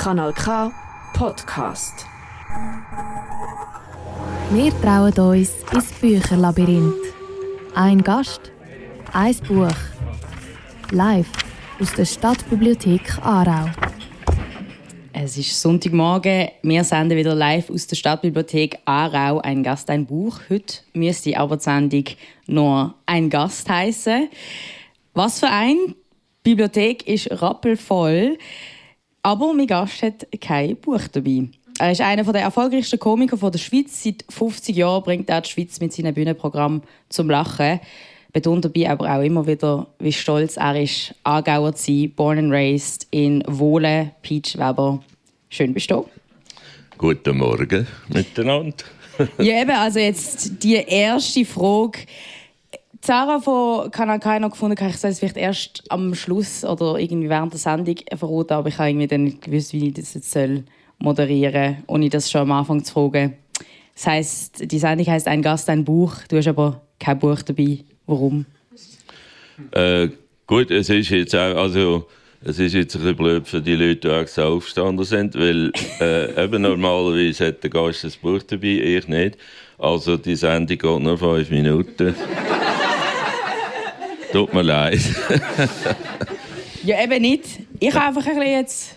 Kanal K Podcast. Wir trauen uns ins Bücherlabyrinth. Ein Gast, ein Buch. Live aus der Stadtbibliothek Aarau. Es ist Sonntagmorgen. Wir senden wieder live aus der Stadtbibliothek Aarau ein Gast, ein Buch. Heute müsste aber die Sendung nur ein Gast heißen. Was für ein? Die Bibliothek ist rappelvoll. Aber mein Gast hat kein Buch dabei. Er ist einer der erfolgreichsten Komiker der Schweiz. Seit 50 Jahren bringt er die Schweiz mit seinem Bühnenprogramm zum Lachen. Betont dabei aber auch immer wieder, wie stolz er ist, Aargauer zu sein, born and raised in Wohlen, Peach Weber. Schön bist du Guten Morgen miteinander. ja, eben, also jetzt die erste Frage. Sarah von Kanal K noch gefunden, ich soll es vielleicht erst am Schluss oder irgendwie während der Sendung verraten, aber ich habe irgendwie dann nicht gewusst, wie ich das jetzt soll moderieren soll, ohne das schon am Anfang zu fragen. Das heisst, die Sendung heisst «Ein Gast, ein Buch». Du hast aber kein Buch dabei. Warum? Äh, gut, es ist jetzt auch, also es ist jetzt ein bisschen blöd für die Leute, die extra aufgestanden sind, weil äh, eben normalerweise hat der Gast ein Buch dabei, ich nicht. Also die Sendung geht nur fünf Minuten. Tut mir leid. ja, eben nicht. Ich habe einfach ein bisschen jetzt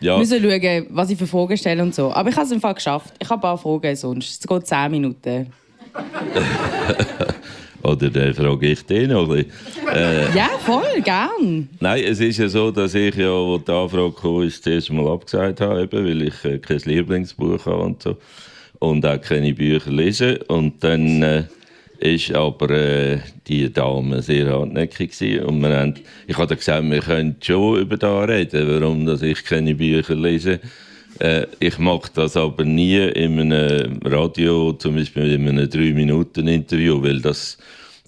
ja. müssen schauen, was ich für Fragen stelle und so. Aber ich habe es im Fall geschafft. Ich habe ein paar Fragen sonst. Es geht zehn Minuten. Oder dann frage ich den noch ein äh, Ja, voll, gern. Nein, es ist ja so, dass ich ja, wo die Anfrage kam, ist, das erste Mal abgesagt habe, eben, weil ich äh, kein Lieblingsbuch habe und so. Und auch keine Bücher lese. Und dann... Äh, ist aber äh, die Dame sehr hartnäckig gewesen. und wir haben, ich habe gesagt, wir können schon über da reden, warum dass ich keine Bücher lese. Äh, ich mache das aber nie in einem Radio, zum Beispiel in einem 3-Minuten-Interview, weil das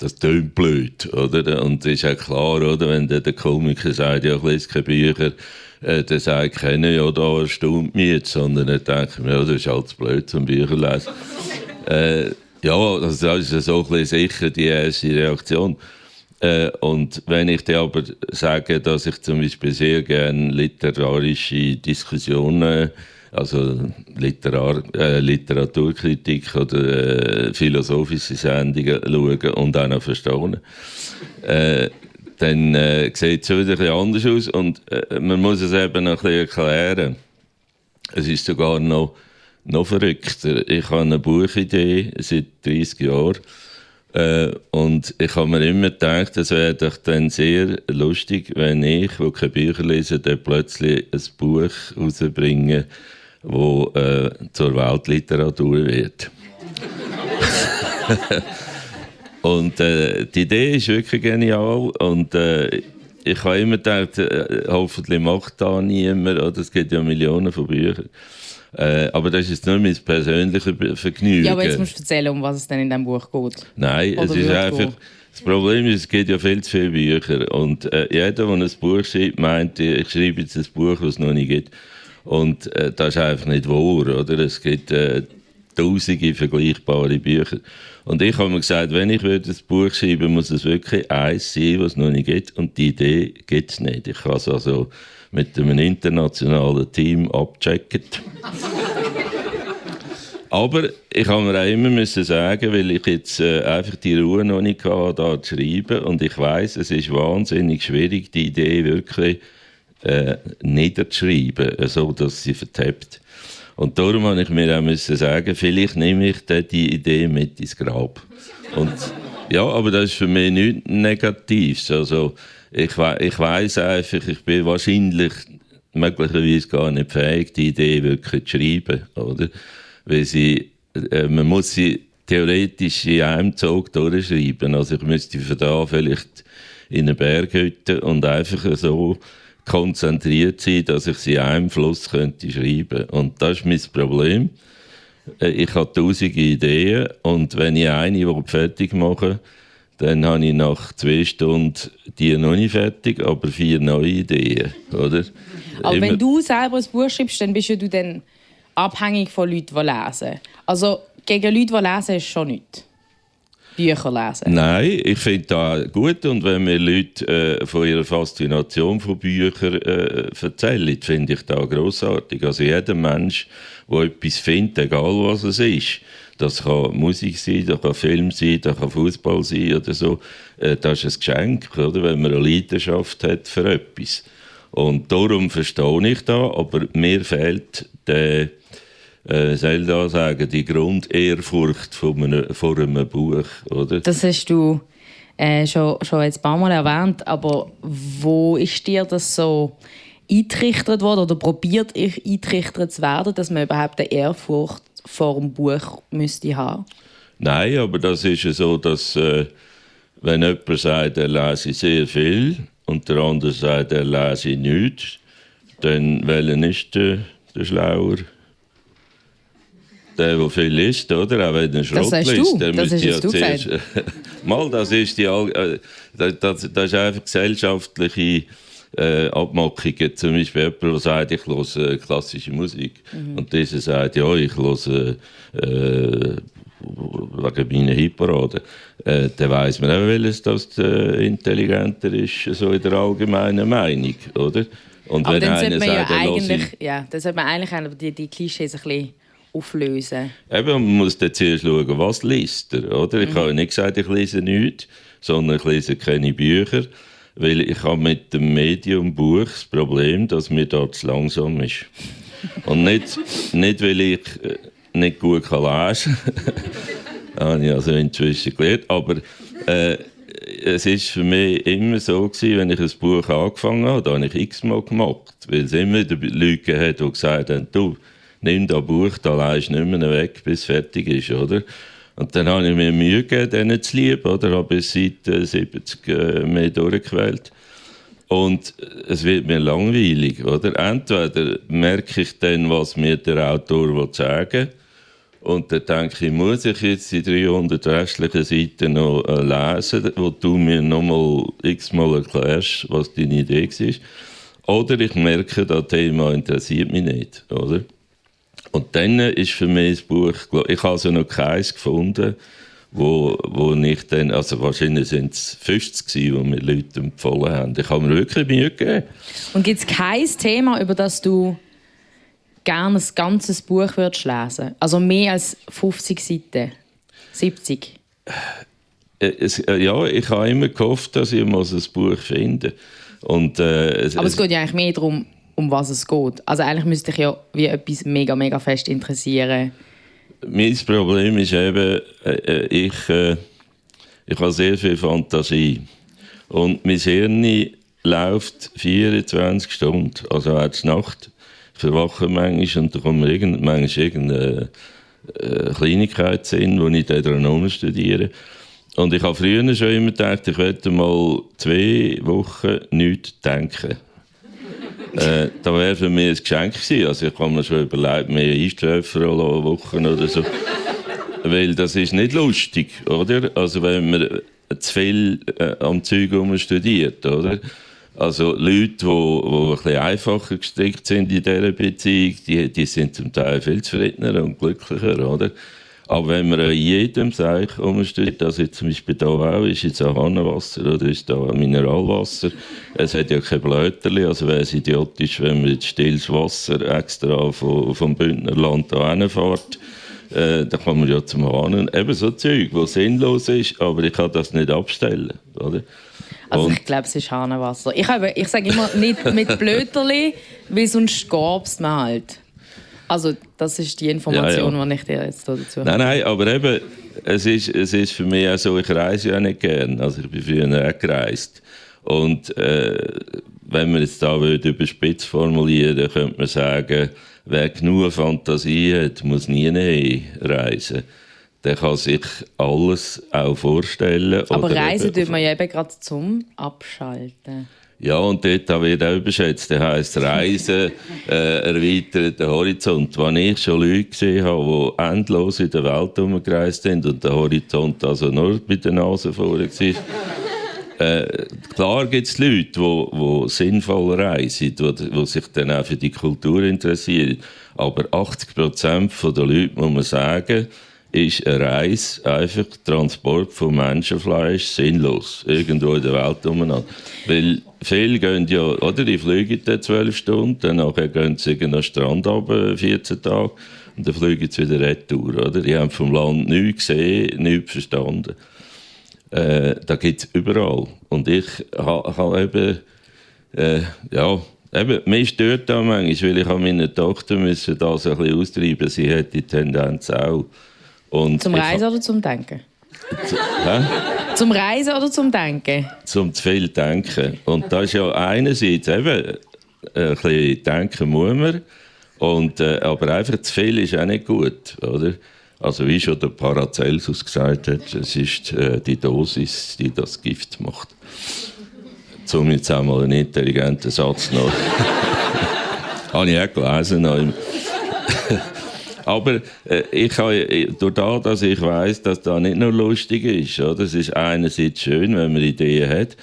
das tönt blöd, oder? Und es ist auch klar, oder? Wenn der, Komiker sagt, ja, ich lese keine Bücher, äh, dann sage ich, kenne ja, da erstaunt mich jetzt, sondern denke ich mir, ja, das ist halt blöd zum Bücher lesen. äh, ja, das ist so ein sicher die erste Reaktion. Äh, und wenn ich dir aber sage, dass ich zum Beispiel sehr gerne literarische Diskussionen, also Literar äh, Literaturkritik oder äh, philosophische Sendungen schaue und auch noch verstehe, äh, dann äh, sieht es wieder ein bisschen anders aus und äh, man muss es eben noch ein bisschen erklären. Es ist sogar noch noch verrückter. Ich habe eine Buchidee seit 30 Jahren. Äh, und ich habe mir immer gedacht, es wäre doch dann sehr lustig, wenn ich, der keine Bücher lese, dann plötzlich ein Buch rausbringe, das äh, zur Weltliteratur wird. und äh, die Idee ist wirklich genial. Und äh, ich habe immer gedacht, äh, hoffentlich macht da niemand, oder? es gibt ja Millionen von Büchern. Äh, aber das ist nur mein persönliches Vergnügen. Ja, aber jetzt musst du erzählen, um was es denn in diesem Buch geht. Nein, Oder es ist einfach... Gehen. Das Problem ist, es gibt ja viel zu viele Bücher. Und äh, jeder, der ein Buch schreibt, meint, ich schreibe jetzt ein Buch, das es noch nicht gibt. Und äh, das ist einfach nicht wahr, oder? Es gibt äh, tausende vergleichbare Bücher. Und ich habe mir gesagt, wenn ich ein Buch schreiben muss es wirklich eins sein, was es noch nicht gibt. Und die Idee gibt es nicht. Ich kann es also mit einem internationalen Team abgecheckt. Aber ich habe mir auch immer müssen sagen, weil ich jetzt äh, einfach die Ruhe noch nicht hatte, da zu schreiben. Und ich weiß, es ist wahnsinnig schwierig, die Idee wirklich äh, niederzuschreiben, so dass sie vertappt. Und darum habe ich mir auch müssen sagen, vielleicht nehme ich die Idee mit ins Grab. Und ja, aber das ist für mich nichts Negatives. Also, ich, we ich weiß einfach, ich bin wahrscheinlich möglicherweise gar nicht fähig, die Idee wirklich zu schreiben, oder? Weil sie, äh, man muss sie theoretisch in einem Zug durchschreiben. Also ich müsste von da vielleicht in eine Berghütte und einfach so konzentriert sein, dass ich sie in einem Fluss könnte schreiben. Und das ist mein Problem. Äh, ich habe tausende Ideen und wenn ich eine fertig mache, dann habe ich nach zwei Stunden die noch nicht fertig, aber vier neue Ideen, oder? Aber Immer. wenn du selber ein Buch schreibst, dann bist du dann abhängig von Leuten, die lesen. Also gegen Leute, die lesen, ist schon nichts. Bücher lesen? Nein, ich finde das gut und wenn mir Leute äh, von ihrer Faszination von Büchern äh, erzählen, finde ich das grossartig. Also jeder Mensch, der etwas findet, egal was es ist, das kann Musik sein, das kann Film sein, das kann Fußball sein oder so, äh, das ist ein Geschenk, oder? wenn man eine Leidenschaft hat für etwas. Und darum verstehe ich da, aber mir fehlt der äh, soll da sagen, die Grundehrfurcht von einem, vor einem Buch, oder? Das hast du äh, schon, schon jetzt ein paar Mal erwähnt, aber wo ist dir das so eingetrichtert worden oder probiert ich zu werden, dass man überhaupt eine Ehrfurcht vor dem Buch müsste haben? Nein, aber das ist ja so, dass äh, wenn jemand sagt, er lese sehr viel und der andere sagt, er lese nichts, dann welchen ist der, der Schlauer? der, der viel liest, oder? Auch wenn er Schrott das liest, der müsste ja zuerst. Mal, das ist die, äh, das, das ist einfach gesellschaftliche äh, Abmachungen. Zum Beispiel jemand, der sagt, ich höre äh, klassische Musik. Mhm. Und dieser sagt, ja, ich höre äh, wegen meiner Hitparade. Äh, dann weiss man auch, welches das äh, intelligenter ist, so in der allgemeinen Meinung, oder? Und Aber wenn dann sollte man sagt, ja eigentlich, ja, dann sollte man eigentlich die, die Klischees ein bisschen auflösen. Eben, man muss dann zuerst schauen, was liest er, oder? Ich mhm. habe nicht gesagt, ich lese nichts, sondern ich lese keine Bücher, weil ich habe mit dem Medium Buch das Problem, dass mir dort zu langsam ist. Und nicht, nicht weil ich äh, nicht gut kann lesen kann, habe ich also inzwischen gelernt, aber äh, es ist für mich immer so gewesen, wenn ich ein Buch angefangen habe, da habe ich x-mal gemacht, weil es immer Leute hat, die gesagt haben, du, nimm das Buch, da leist nicht mehr weg, bis es fertig ist, oder? Und dann habe ich mir Mühe gegeben, denen zu lieben, oder? Habe seit 70 äh, mehr durchgewählt. Und es wird mir langweilig, oder? Entweder merke ich dann, was mir der Autor sagen will, und dann denke ich, muss ich jetzt die 300 restlichen Seiten noch äh, lesen, wo du mir nochmal x-mal erklärst, was deine Idee war. Oder ich merke, das Thema interessiert mich nicht, oder? Und dann ist für mich das Buch, ich habe also noch keins gefunden, wo, wo ich dann, also wahrscheinlich sind es 50 gewesen, die mir Leute empfohlen haben. Ich habe mir wirklich Mühe gegeben. Und gibt es kein Thema, über das du gerne ein ganzes Buch würdest lesen? Also mehr als 50 Seiten? 70? Äh, es, äh, ja, ich habe immer gehofft, dass ich mal ein Buch finde. Und, äh, es, Aber es geht ja eigentlich mehr darum, um was es geht. Also eigentlich müsste ich ja wie etwas mega, mega fest interessieren. Mein Problem ist eben, äh, ich, äh, ich habe sehr viel Fantasie. Und mein Hirn läuft 24 Stunden, also auch Nacht. Ich verwache manchmal und da kommt mir irgend, manchmal irgendeine äh, Kleinigkeit in, die ich dann studiere. Und ich habe früher schon immer gedacht, ich werde mal zwei Wochen nichts denken äh, das wäre für mich ein Geschenk gewesen. Also ich habe mir schon überlegt, mehr einstreifen alle Wochen oder so. Weil das ist nicht lustig, oder? Also wenn man zu viel äh, am Zeug studiert, oder? Also Leute, die, die ein bisschen einfacher gestrickt sind in dieser Beziehung, die, die sind zum Teil viel zufriedener und glücklicher, oder? Aber wenn man an jedem Seich umsteht, also jetzt zum Beispiel hier auch, ist jetzt auch Hahnenwasser oder ist da Mineralwasser, es hat ja kein Blöterli, also wäre es idiotisch, wenn man jetzt stilles Wasser extra vom, vom Bündnerland da hinfährt. Äh, da kann man ja zum Hahn. Eben so Zeug, was sinnlos ist, aber ich kann das nicht abstellen. Oder? Also ich glaube, es ist Hahnenwasser. Ich, ich sage immer nicht mit Blöterli, weil sonst gab es halt. Also das ist die Information, ja, ja. die ich dir jetzt dazu habe. Nein, nein, aber eben, es ist, es ist für mich auch so, ich reise ja nicht gern. Also ich bin früher auch gereist. Und äh, wenn man jetzt da über Spitz formulieren dann könnte man sagen, wer genug Fantasie hat, muss nie reisen. Der kann sich alles auch vorstellen. Aber reisen tut man ja eben gerade zum Abschalten. Ja, und dort wird auch überschätzt. Das heisst, Reisen äh, erweitert den Horizont. Wenn ich schon Leute gesehen habe, die endlos in der Welt herumgereist sind und der Horizont also nur bei der Nase vorne war, äh, klar gibt es Leute, die, die sinnvoll reisen, die, die sich dann auch für die Kultur interessieren. Aber 80 Prozent der Leute, muss man sagen, ist eine Reise einfach Transport von Menschenfleisch sinnlos. Irgendwo in der Welt umeinander. Weil viele gehen ja, oder, die fliegen dann zwölf Stunden, dann gehen sie an den Strand runter, 14 Tage, und dann fliegen sie wieder retour, oder? Die haben vom Land nichts gesehen, nichts verstanden. Äh, da gibt es überall. Und ich habe ha eben, äh, ja, eben, mich stört da manchmal, weil ich an meiner Tochter müssen das ein bisschen austreiben Sie hat die Tendenz auch. Und zum Reisen oder zum Denken? Zu, zum Reisen oder zum Denken? Zum zu viel Denken. Und das ist ja einerseits eben, ein bisschen denken muss man, und, äh, aber einfach zu viel ist auch nicht gut, oder? Also wie schon der Paracelsus gesagt hat, es ist äh, die Dosis, die das Gift macht. Um jetzt einmal einen intelligenten Satz noch. habe ich auch gelesen. Noch Aber äh, ich habe, äh, durch das, dass ich weiß, dass das nicht nur lustig ist, oder? es ist einerseits schön, wenn man Ideen hat,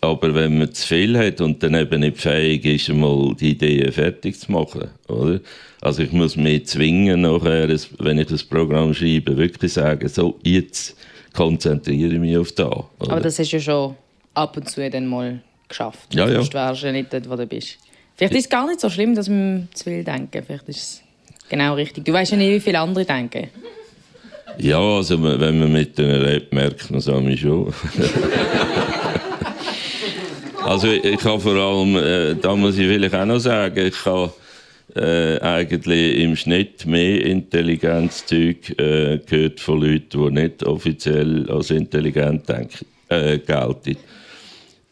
aber wenn man zu viel hat und dann eben nicht fähig ist, mal die Ideen fertig zu machen, oder? Also ich muss mich zwingen, nachher, wenn ich das Programm schreibe, wirklich sagen, so, jetzt konzentriere ich mich auf das. Aber das hast du ja schon ab und zu dann mal geschafft. Ja, ja. Sonst wärst du ja nicht dort, wo du bist. Vielleicht ist es gar nicht so schlimm, dass wir zu viel denken. Vielleicht ist genau richtig. Du weißt ja nicht, wie viele andere denken. Ja, also wenn man mit denen lebt, merkt man es schon. also ich kann vor allem, äh, da muss ich vielleicht auch noch sagen, ich kann äh, eigentlich im Schnitt mehr Intelligenzzeug äh, gehört von Leuten, die nicht offiziell als intelligent denken, äh, gelten.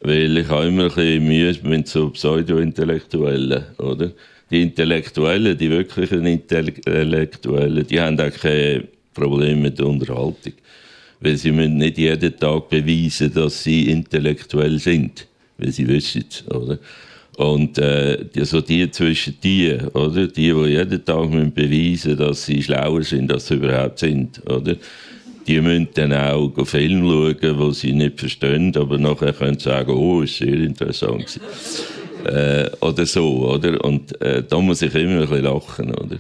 Weil ich habe immer ein bisschen Mühe mit so Pseudo-Intellektuellen, oder? Die Intellektuellen, die wirklichen Intellektuellen, die haben auch kein Problem mit der Unterhaltung. Weil sie müssen nicht jeden Tag beweisen, dass sie intellektuell sind. Weil sie wissen es, oder? Und äh, die, so die zwischen die, oder? Die, die jeden Tag müssen beweisen dass sie schlauer sind, als sie überhaupt sind, oder? Die müssen dann auch Film schauen, wo sie nicht verstehen, aber nachher können sie sagen, oh, ist sehr interessant. Äh, oder so, oder? Und äh, da muss ich immer ein bisschen lachen, oder?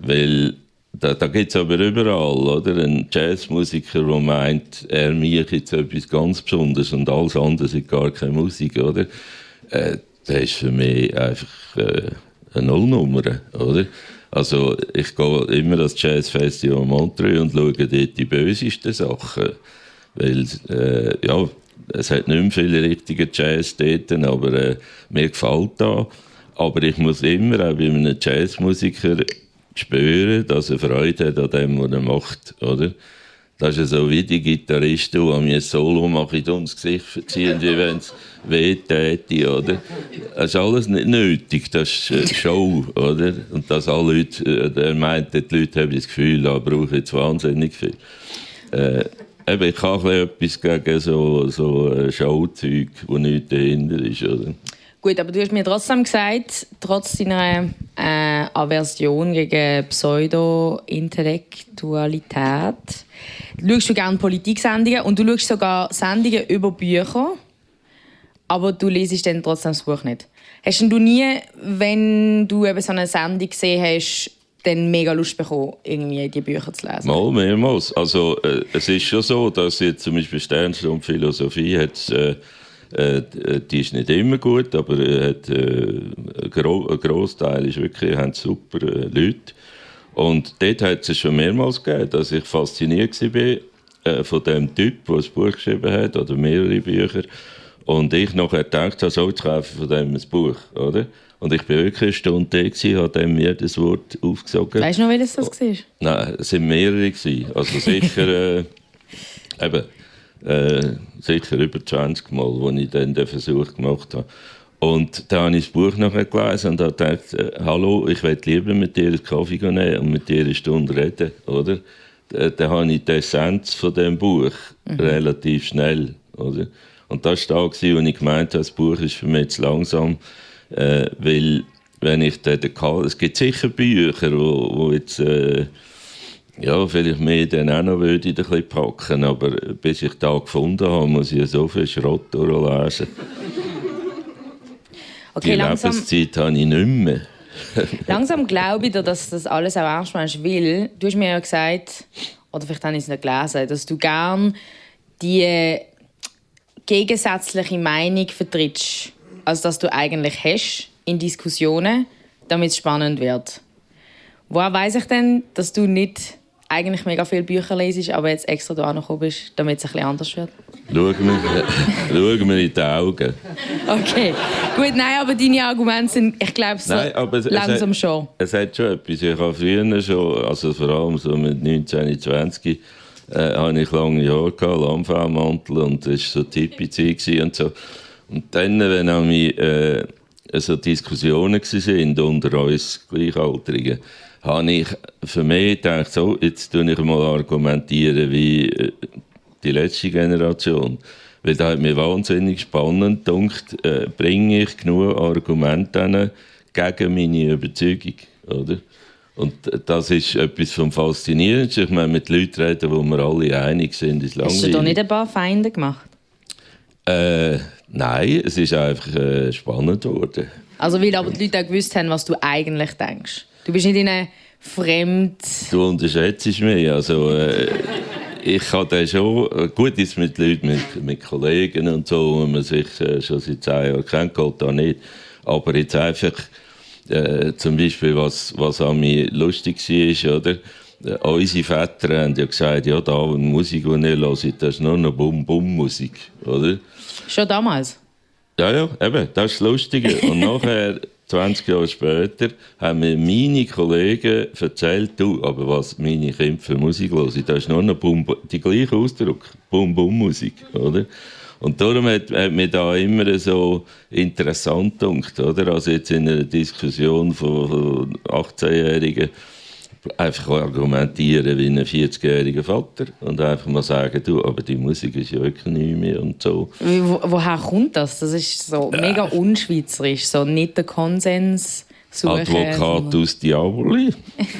Weil da, da gibt es aber überall, oder? Ein Jazzmusiker, der meint, er macht jetzt etwas ganz Besonderes und alles andere ist gar keine Musik, oder? Äh, das ist für mich einfach äh, eine Nullnummer, oder? Also ich gehe immer das Jazzfestival Montreux und schaue dort die bösesten Sachen, weil äh, ja, es hat nicht mehr viele richtige Jazz dort, aber äh, mir gefällt das. Aber ich muss immer auch bei einem Jazzmusiker spüren, dass er Freude hat an dem, was er macht, oder? Das ist so wie die Gitarristen, die mir ein Solo machen, ums Gesicht verziehen, wie wenn es weh täte, oder? Das ist alles nicht nötig, das ist eine Show, oder? Und dass alle Leute, äh, er meint, die Leute haben das Gefühl, da brauche ich jetzt wahnsinnig viel. Äh, eben, ich habe etwas gegen so, so äh, Showzeug, wo nichts dahinter ist, oder? Gut, aber du hast mir trotzdem gesagt, trotz deiner äh, Aversion gegen Pseudo-Intellektualität, schaust du gerne Politiksendungen und du schaust sogar Sendungen über Bücher, aber du liest dann trotzdem das Buch nicht. Hast du nie, wenn du eben so eine Sendung gesehen hast, dann mega Lust bekommen, irgendwie die Bücher zu lesen? Mal, mehrmals. Also, äh, es ist schon so, dass jetzt zum Beispiel Sternstunde Philosophie hat, äh, äh, die ist nicht immer gut, aber äh, hat, äh, ein, Gro ein Großteil ist wirklich haben super äh, Leute. Und dort hat es schon mehrmals gegeben, dass ich fasziniert war von dem Typ, der ein Buch geschrieben hat oder mehrere Bücher. Und ich nachher gedacht habe, so, jetzt kaufe von dem ein Buch, oder? Und ich war wirklich eine Stunde da, habe dem mir das Wort aufgesogen. Weißt du noch, welches das war? Nein, es waren mehrere. Also sicher, äh, eben, äh, sicher über 20 Mal, wo ich dann den Versuch gemacht habe. Und dann habe ich das Buch nachher gelesen und habe gedacht, äh, hallo, ich will lieber mit dir einen Kaffee nehmen und mit dir eine Stunde reden, oder? Dann da habe ich die Essenz von dem Buch mhm. relativ schnell, oder? Und das war da, wo ich gemeint habe, das Buch ist für mich zu langsam, äh, weil wenn ich dann, es gibt sicher Bücher, wo, wo jetzt äh, ja, vielleicht mehr dann auch noch würde ich ein bisschen packen, aber bis ich da gefunden habe, muss ich so viel Schrott durchlesen. Okay, Die langsam, Lebenszeit habe ich nicht mehr. langsam glaube ich dir, dass das alles auch ernst meinst, weil du hast mir ja gesagt, oder vielleicht habe ich es nicht gelesen, dass du gern die gegensätzliche Meinung vertrittst, als dass du eigentlich hast in Diskussionen, damit es spannend wird. Woher weiß ich denn, dass du nicht eigentlich mega viele Bücher lesest, aber jetzt extra da gekommen bist, damit es ein bisschen anders wird? Schauen wir, schauen wir in die Augen. Okay, gut, nein, aber deine Argumente sind, ich glaube, so Nein, aber es, langsam es hat, schon. Es hat schon etwas. Ich habe früher schon, also vor allem so mit 19, 20, äh, hatte ich lange Jahre gehabt, Lammfellmantel und das war so Tippi-Zeit und so. Und dann, wenn auch mich, äh, so Diskussionen waren unter uns Gleichaltrigen, habe ich für mich gedacht, so, jetzt tue ich mal argumentieren wie äh, die letzte Generation. Weil da hat mir wahnsinnig spannend gedacht, äh, bringe ich genug Argumente gegen meine Überzeugung, oder? Und das ist etwas vom Faszinierendsten. Ich meine, mit Leuten reden, wo wir alle einig sind, ist langweilig. Hast du da nicht ein paar Feinde gemacht? Äh, nein, es ist einfach äh, spannend geworden. Also weil aber die Leute auch gewusst haben, was du eigentlich denkst. Du bist nicht in einem fremd... Du unterschätzt mich. Also, äh, ich kann dann schon... Gut ist mit Leuten, mit, mit Kollegen und so, wo man sich äh, schon seit zehn Jahren kennt, geht da nicht. Aber jetzt einfach... Äh, zum Beispiel, was, was an mir lustig war, oder? Äh, unsere Väter haben ja gesagt, ja, da Musik, die ihr hört, das ist nur noch Bum-Bum-Musik, oder? Schon damals? Ja, ja, eben, das ist das Lustige. Und nachher, 20 Jahre später, haben mir meine Kollegen erzählt, du, aber was meine Kinder für Musik hören, das ist nur noch Bum, die gleiche Ausdruck, Bum-Bum-Musik, oder? Und darum hat, hat mir da immer so interessant gedacht, oder? Also jetzt in einer Diskussion von 18-Jährigen, einfach argumentieren wie ein 40-jähriger Vater und einfach mal sagen, du, aber die Musik ist ja wirklich nicht mehr und so. Wo, woher kommt das? Das ist so mega unschweizerisch, so nicht der Konsens suchen. Advocatus Diaboli.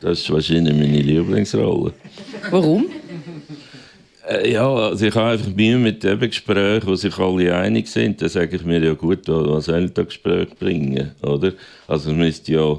Das ist wahrscheinlich meine Lieblingsrolle. Warum? Äh, ja, also ich habe einfach Mühe mit dem Gespräch, wo sich alle einig sind. Dann sage ich mir ja gut, was soll das Gespräch bringen, oder? Also es müsste ja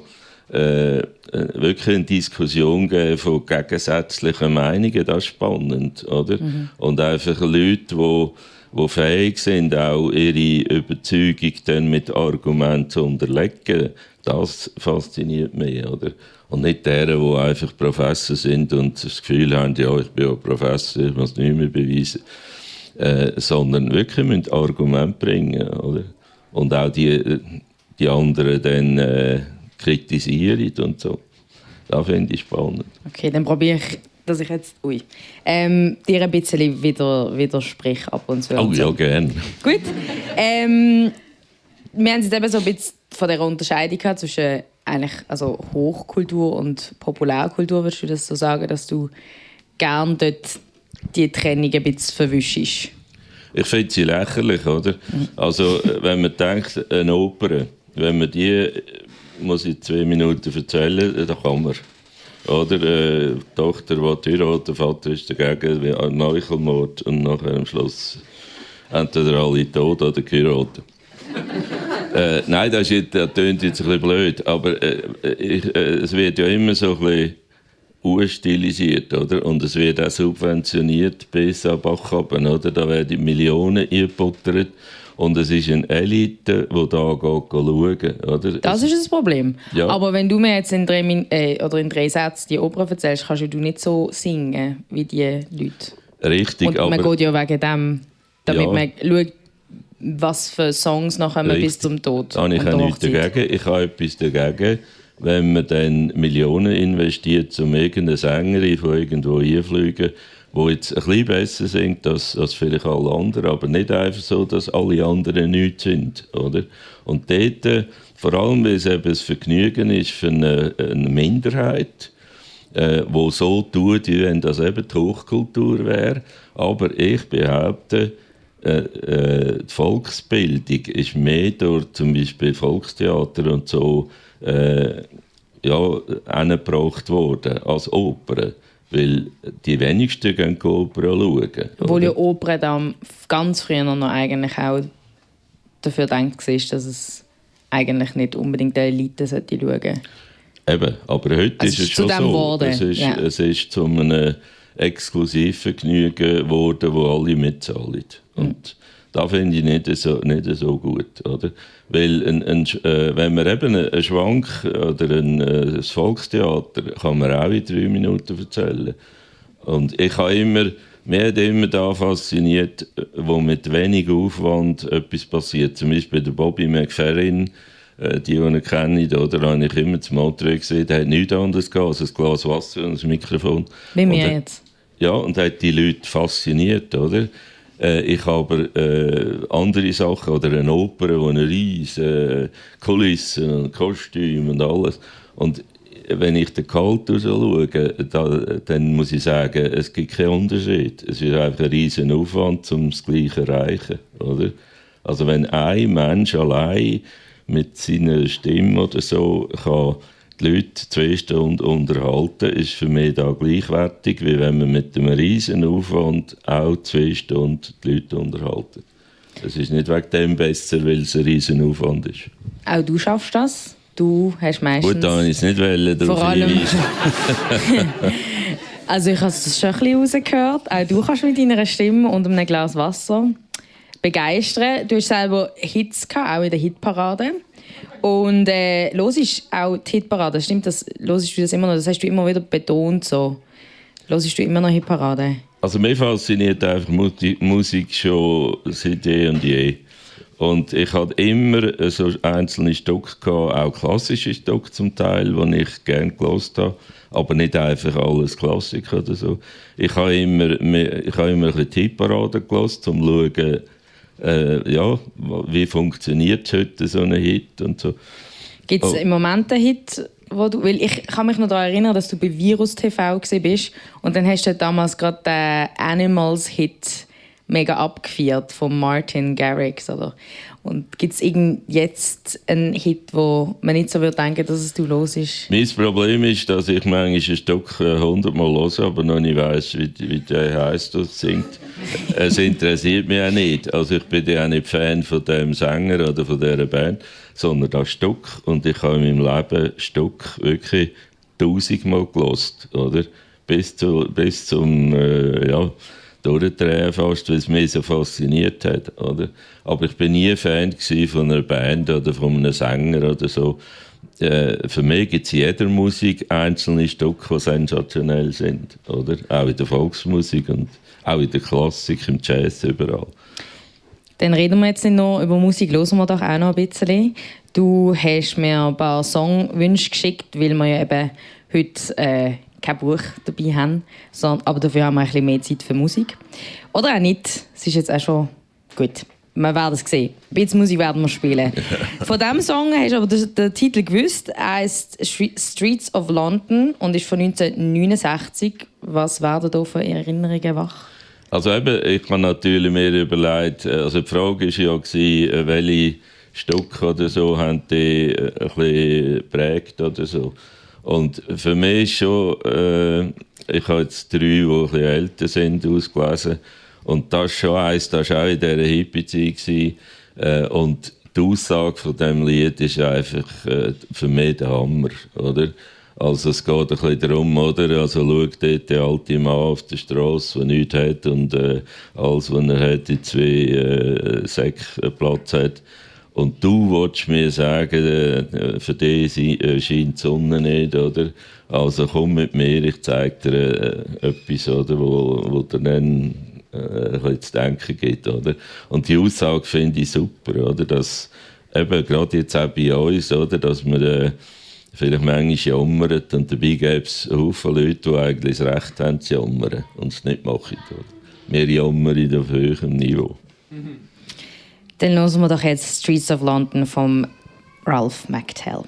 äh, wirklich eine Diskussion geben von gegensätzlichen Meinungen, das ist spannend, oder? Mhm. Und einfach Leute, die die fähig sind, auch ihre Überzeugung dann mit Argumenten zu unterlegen, das fasziniert mich, oder? Und nicht deren, die einfach Professor sind und das Gefühl haben, ja, ich bin ja Professor, ich muss nicht mehr beweisen. Äh, sondern wirklich mit Argument bringen, oder? Und auch die, die anderen dann äh, kritisieren und so. Das finde ich spannend. Okay, dann probiere ich, dass ich jetzt ui, ähm, dir ein bisschen wieder, widerspreche ab und zu. Oh ja, gerne. Gut. Ähm, wir haben jetzt eben so ein bisschen von der Unterscheidung gehabt zwischen eigentlich, also Hochkultur und Populärkultur, würdest du das so sagen, dass du gern dort die Trennung ein bisschen verwischst? Ich finde sie lächerlich, oder? Also, wenn man denkt, eine Oper, wenn man die muss ich zwei Minuten erzählen, dann kann man. Oder äh, die Tochter will heiraten, der Vater ist dagegen, wie ein Meuchelmord und nachher am Schluss entweder alle tot oder geheiratet. äh, nein, das, ist, das klingt jetzt ein bisschen blöd, aber äh, ich, äh, es wird ja immer so ein bisschen urstilisiert, oder? Und es wird auch subventioniert bis an Bachhaben, oder? Da werden Millionen eingebuttert und es ist eine Elite, die da geht, schauen oder? Das ist das Problem. Ja. Aber wenn du mir jetzt in drei, äh, oder in drei Sätzen die Oper erzählst, kannst du nicht so singen wie die Leute. Richtig, Und man aber... geht ja wegen dem, damit Ja. man schaut, was für Songs noch kommen Richtig. bis zum Tod. Da habe ich auch nichts dagegen. Ich habe etwas dagegen, wenn man dann Millionen investiert, um irgendeine Sängerin von irgendwo einfliegen, die jetzt ein bisschen besser singt als, als vielleicht alle anderen, aber nicht einfach so, dass alle anderen nichts sind. Oder? Und dort, äh, vor allem, weil es eben ein Vergnügen ist für eine, eine Minderheit, äh, wo so tut, wie wenn das eben die Hochkultur wäre. Aber ich behaupte, äh, äh, die Volksbildung ist mehr durch zum Beispiel Volkstheater und so äh, ja, angebracht worden als Opern. Weil die wenigsten gehen die Opern schauen. Obwohl ja? Oper dann ganz früher noch eigentlich auch dafür gedacht war, dass es eigentlich nicht unbedingt der Elite sollte schauen Eben, aber heute Also ist es schon so. geworden, Es ist, ja. es ist zu einem exklusiven Genügen geworden, wo alle mitzahlen. Und da finde ich nicht so, nicht so gut, oder? Weil ein, ein, äh, wenn man eben einen Schwank oder ein, äh, ein Volkstheater kann man auch in drei Minuten erzählen. Und ich habe immer, mich hat immer da fasziniert, wo mit wenig Aufwand etwas passiert. Zum Beispiel der Bobby McFerrin, äh, die, die ihn kennen, oder, habe ich immer zum Motor gesehen, der hat nichts anderes gehabt als ein Glas Wasser und ein Mikrofon. Wie mir jetzt. ja, und hat die Leute fasziniert, oder? Äh, ich habe äh, andere Sachen, oder eine Oper, wo eine riesen äh, Kulissen und Kostüme und alles. Und wenn ich den Kalt schaue, da, dann muss ich sagen, es gibt keinen Unterschied. Es ist einfach ein riesen Aufwand, um das Gleiche zu erreichen, oder? Also wenn ein Mensch allein mit seiner Stimme oder so kann die Leute zwei Stunden unterhalten, ist für mich da gleichwertig, wie wenn man mit einem riesen Aufwand auch zwei Stunden die Leute unterhalten. Es ist nicht wegen dem besser, weil es ein riesen Aufwand ist. Auch du schaffst das. Du hast meistens... Gut, da habe ich es nicht wollen, darauf Vor allem- hinweisen. Also ich habe es schon ein bisschen rausgehört. Auch du kannst mit deiner Stimme und einem Glas Wasser begeistern. Du hast selber Hits gehabt, auch in der Hitparade. Und äh, los ist auch die Hitparade. Stimmt das? Losest du das immer noch? Das hast du immer wieder betont so. Losest du immer noch Hitparade? Also mich fasziniert einfach Musik schon seit je und je. Und ich hatte immer so einzelne Stücke, auch klassische Stücke zum Teil, die ich gerne gelost habe. Aber nicht einfach alles Klassik oder so. Ich habe immer, ich habe immer ein bisschen Tipparade gelost, um zu schauen, äh, ja, wie funktioniert heute so ein Hit und so. Gibt es Oh. im Moment einen Hit, wo du... Weil ich kann mich noch daran erinnern, dass du bei Virus TV bist und dann hast du damals gerade den Animals-Hit mega abgefeiert von Martin Garrix, oder? Und gibt es jetzt einen Hit, wo man nicht so würde denken, dass es du los ist? Mein Problem ist, dass ich manchmal ein Stück äh, hundertmal höre, aber noch nicht weiss, wie, wie der heisst und singt. es interessiert mich auch nicht. Also ich bin ja auch nicht Fan von dem Sänger oder von dieser Band, sondern das Stück. Und ich habe in meinem Leben Stück wirklich tausendmal gelost, oder? Bis, zu, bis zum, äh, ja, durchdrehen fast, weil es mich so fasziniert hat, oder? Aber ich bin nie Fan von einer Band oder von einem Sänger oder so. Äh, für mich gibt es in jeder Musik einzelne Stücke, die sensationell sind, oder? Auch in der Volksmusik und auch in der Klassik, im Jazz, überall. Dann reden wir jetzt nicht nur über Musik, hören wir doch auch noch ein bisschen. Du hast mir ein paar Songwünsche geschickt, weil wir ja eben heute äh, kein Buch dabei haben, sondern, aber dafür haben wir ein bisschen mehr Zeit für Musik. Oder auch nicht. Es ist jetzt auch schon gut. Wir werden es sehen. Ein bisschen Musik werden wir spielen. Von diesem Song hast du aber den, den Titel gewusst. Er heißt Streets of London und ist von 1969. Was werden da für Erinnerungen wach? Also eben, ich habe natürlich mir überlegt, äh, also die Frage war ja, gewesen, äh, welche Stücke oder so haben die äh, ein bisschen geprägt oder so. Und für mich ist schon, äh, ich habe jetzt drei, die ein bisschen älter sind, ausgelesen. Und das ist schon eins, das war auch in dieser Hippie-Zeit. Äh, und die Aussage von diesem Lied ist einfach äh, für mich der Hammer, oder? Also es geht ein bisschen darum, oder? Also schau dort der alte Mann auf der Straße, der nichts hat und äh, alles, was er hat, in zwei äh, Säcken Platz hat. Und du willst mir sagen, äh, für dich äh, scheint die Sonne nicht, oder? Also komm mit mir, ich zeige dir äh, etwas, oder? Wo, wo dir dann äh, zu denken gibt, oder? Und die Aussage finde ich super, oder? Dass eben gerade jetzt auch bei uns, oder? Dass wir äh, vielleicht manchmal jammern und dabei gäbe es Haufen Leute, die eigentlich das Recht haben zu jammern und es nicht machen. Oder? Wir jammern auf höherem Niveau. Dann hören wir doch jetzt Streets of London vom Ralph McTell.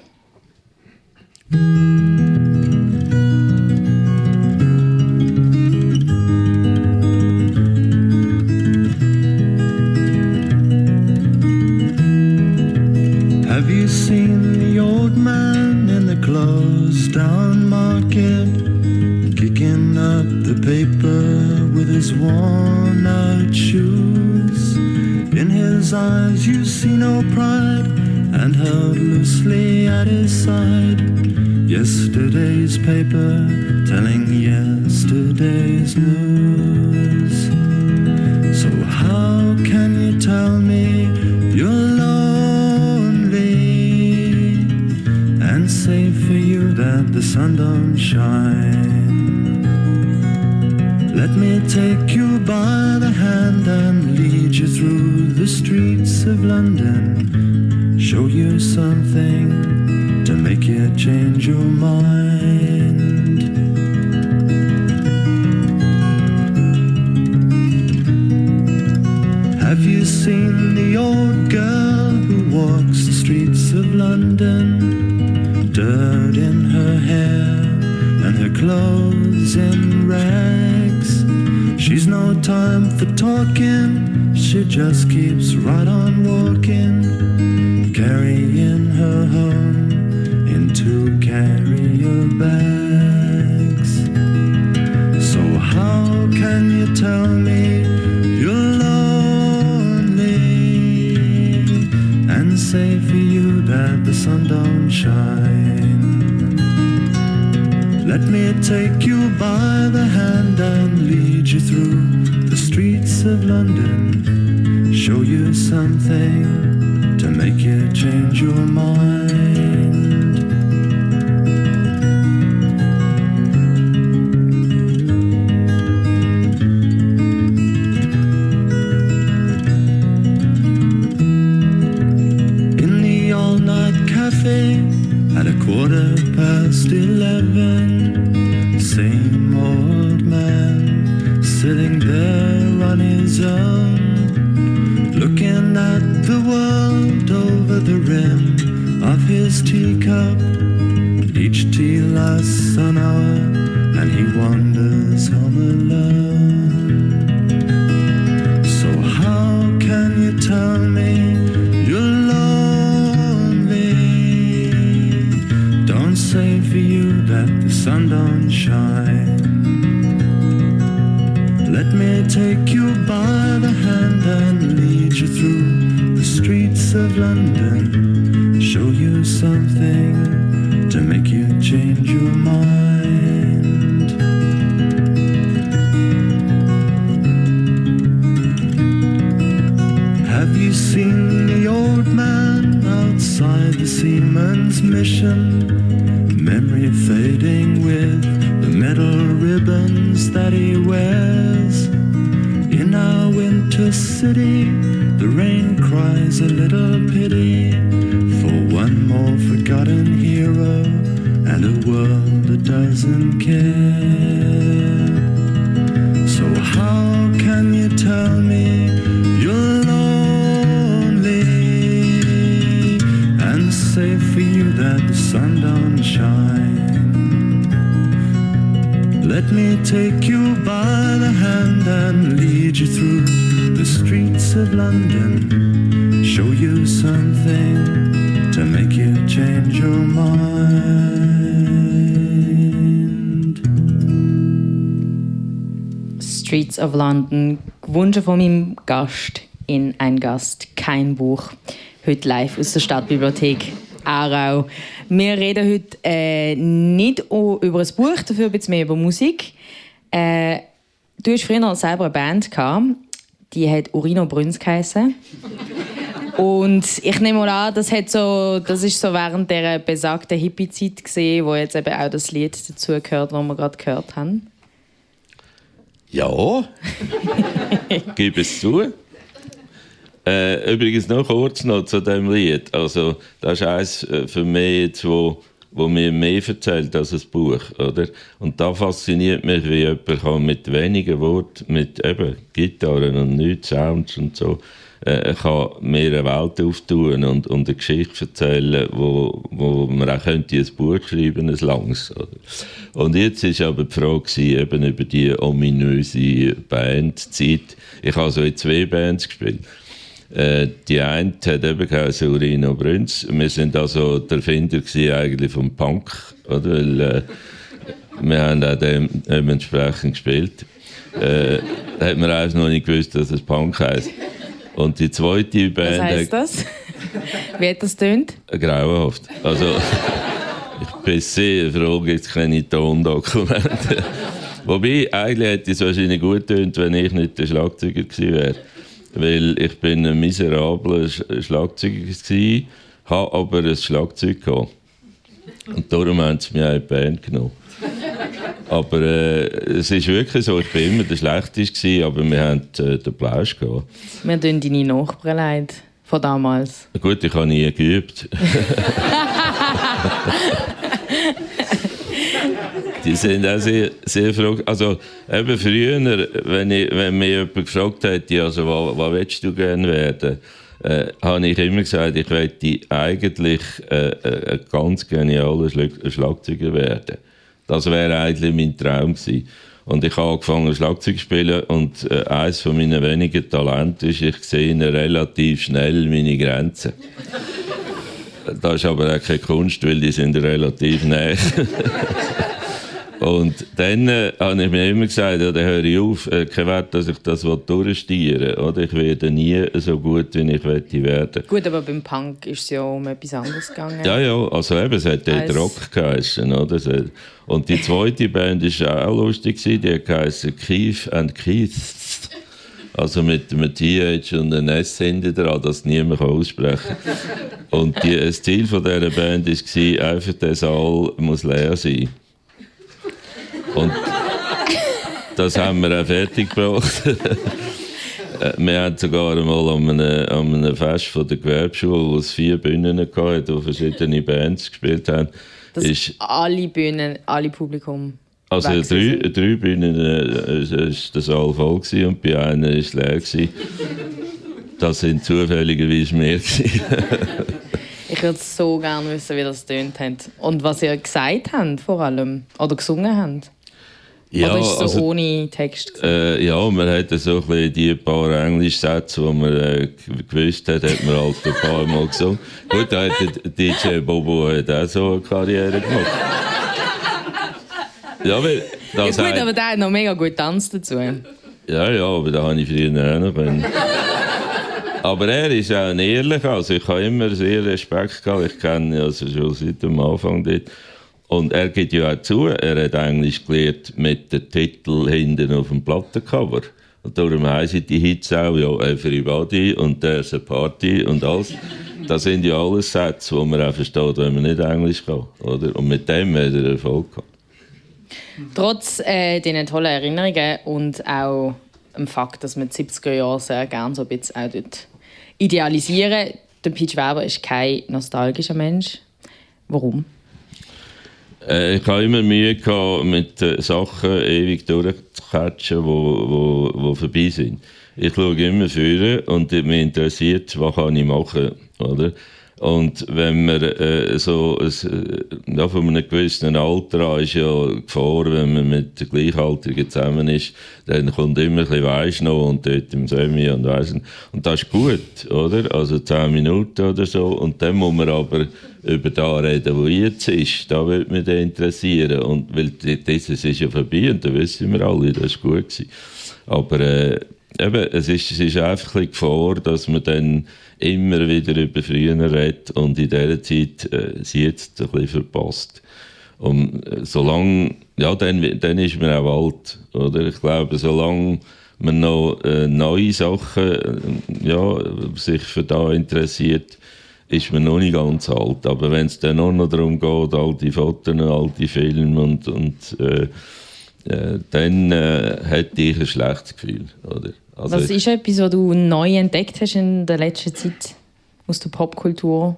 Cafe at a quarter past eleven. Same old man sitting there on his own, looking at the world Wunsch von meinem Gast in Ein Gast, kein Buch. Heute live aus der Stadtbibliothek Aarau. Wir reden heute äh, nicht über ein Buch, dafür ein bisschen mehr über Musik. Äh, du hast früher selber eine Band gehabt, die hat Urino Brünz geheissen. Und ich nehme mal an, das, hat so, das ist so während der besagten Hippie-Zeit gesehen, wo jetzt eben auch das Lied dazu gehört, das wir gerade gehört haben. Ja, gebe es zu. Äh, übrigens noch kurz noch zu dem Lied. Also, das ist eines äh, für mich, jetzt, wo, wo mir mehr erzählt als ein Buch. Oder? Und da fasziniert mich, wie jemand kann mit wenigen Worten, mit eben Gitarren und nichts Sounds und so, äh, kann mir eine Welt auftun und, und eine Geschichte erzählen, wo, wo man auch könnte ein Buch schreiben, ein langes. Und jetzt war aber die Frage gewesen, eben über die ominöse Bandzeit. Ich habe so in zwei Bands gespielt. Äh, die eine hat eben geheißen Urino Brünz. Wir sind also der Erfinder eigentlich vom Punk, oder? Weil, äh, wir haben auch dem, dementsprechend gespielt. Äh, hat man einfach noch nicht gewusst, dass es Punk heisst. Und die zweite Band Was heisst das? Wie hat das tönt? Grauenhaft. Also, Ich bin sehr froh, gibt es keine Tondokumente. Wobei, eigentlich hätte es wahrscheinlich gut getönt, wenn ich nicht der Schlagzeuger gewesen wäre. Weil ich bin ein miserabler Schlagzeuger war, habe aber ein Schlagzeug gehabt. Und darum haben sie mich auch in die Band genommen. Aber äh, es ist wirklich so, ich war immer der Schlechteste, aber wir haben äh, den Applaus gehabt. Wir tun deine Nachbarn leid von damals. Gut, ich habe nie geübt. Die sind auch sehr, sehr froh. Also, eben früher, wenn, ich, wenn mich jemand gefragt hätte, also, was, was willst du gerne werden, äh, habe ich immer gesagt, ich möchte eigentlich äh, äh, ein ganz genialer Schlagzeuger werden. Das wäre eigentlich mein Traum gewesen. Und ich habe angefangen Schlagzeug zu spielen und äh, eines von meinen wenigen Talenten ist, ich sehe relativ schnell meine Grenzen. das ist aber auch keine Kunst, weil die sind relativ nah. Und dann äh, habe ich mir immer gesagt, ja, dann höre ich auf, äh, kein Wert, dass ich das durchstiere. Oder? Ich werde nie so gut, wie ich werde werden. Gut, aber beim Punk ist es ja um etwas anderes gegangen. Ja, ja, also eben, es hat dort Rock geheißen. Oder? Und die zweite Band war auch lustig, die heisst Keith and Keith. Also mit einem TH und einem S hinten dran, das niemand aussprechen kann. Und die, das Ziel dieser Band war, einfach der Saal muss leer sein. Und das haben wir auch fertig gebracht. Äh, wir haben sogar einmal an einem, an einem Fest von der Gewerbeschule, wo es vier Bühnen hatte, wo verschiedene Bands gespielt haben. Das ist alle Bühnen, alle Publikum. Also drei, drei Bühnen äh, war der Saal voll und bei einer war es leer. Gewesen. Das sind zufälligerweise mehr. ich würde so gerne wissen, wie das tönt hat. Und was ihr gesagt habt, vor allem. Oder gesungen habt. Ja, Oder ist es so also, ohne Text? Äh, ja, man hat so ein bisschen die paar Englischsätze, die man äh, gewusst hat, hat man halt ein paar Mal gesungen. Gut, da hat der DJ Bobo hat auch so eine Karriere gemacht. Ja, weil, das ja, gut, aber der hat noch mega gut tanzt dazu. Ja, ja, aber da habe ich früher auch noch können. Aber er ist auch ein Ehrlicher, also ich habe immer sehr Respekt gehabt, ich kenne ihn also schon seit dem Anfang dort. Und er gibt ja auch zu, er hat Englisch gelernt mit dem Titel hinten auf dem Plattencover. Und darum heißen die Hits auch ja Everybody und There's a Party und alles. Das sind ja alles Sätze, die man auch versteht, wenn man nicht Englisch kann. Oder? Und mit dem hat er Erfolg gehabt. Trotz äh, diesen tollen Erinnerungen und auch dem Fakt, dass man die 70er Jahre sehr gerne so ein bisschen auch dort idealisieren, der Peach Weber ist kein nostalgischer Mensch. Warum? Äh, ich habe immer Mühe gehabt, mit äh, Sachen ewig durchzukatschen, die wo, wo, wo vorbei sind. Ich schaue immer führen und mich interessiert, was kann ich machen, oder? Und wenn man äh, so äh, ja, von einem gewissen Alter an ist ja Gefahr, wenn man mit den Gleichaltrigen zusammen ist, dann kommt immer ein bisschen Weiss noch und dort im Semi und weiss Und das ist gut, oder? Also zehn Minuten oder so. Und dann muss man aber über da reden, wo jetzt ist. Da würde mich interessieren. Und weil dieses ist ja vorbei und da wissen wir alle, das war gut. Gewesen. Aber äh, eben, es ist, es ist einfach ein Gefahr, dass man dann immer wieder über früher redet und in dieser Zeit äh, sie jetzt ein bisschen verpasst. Und äh, solange, ja, dann, dann ist man auch alt, oder? Ich glaube, solange man noch äh, neue Sachen, äh, ja, sich für da interessiert, ist man noch nicht ganz alt. Aber wenn es dann auch noch darum geht, all die Fotos, all die Filme und, und äh, äh, dann äh, hätte ich ein schlechtes Gefühl. Oder? Also was ist etwas, was du neu entdeckt hast in der letzten Zeit aus der Popkultur?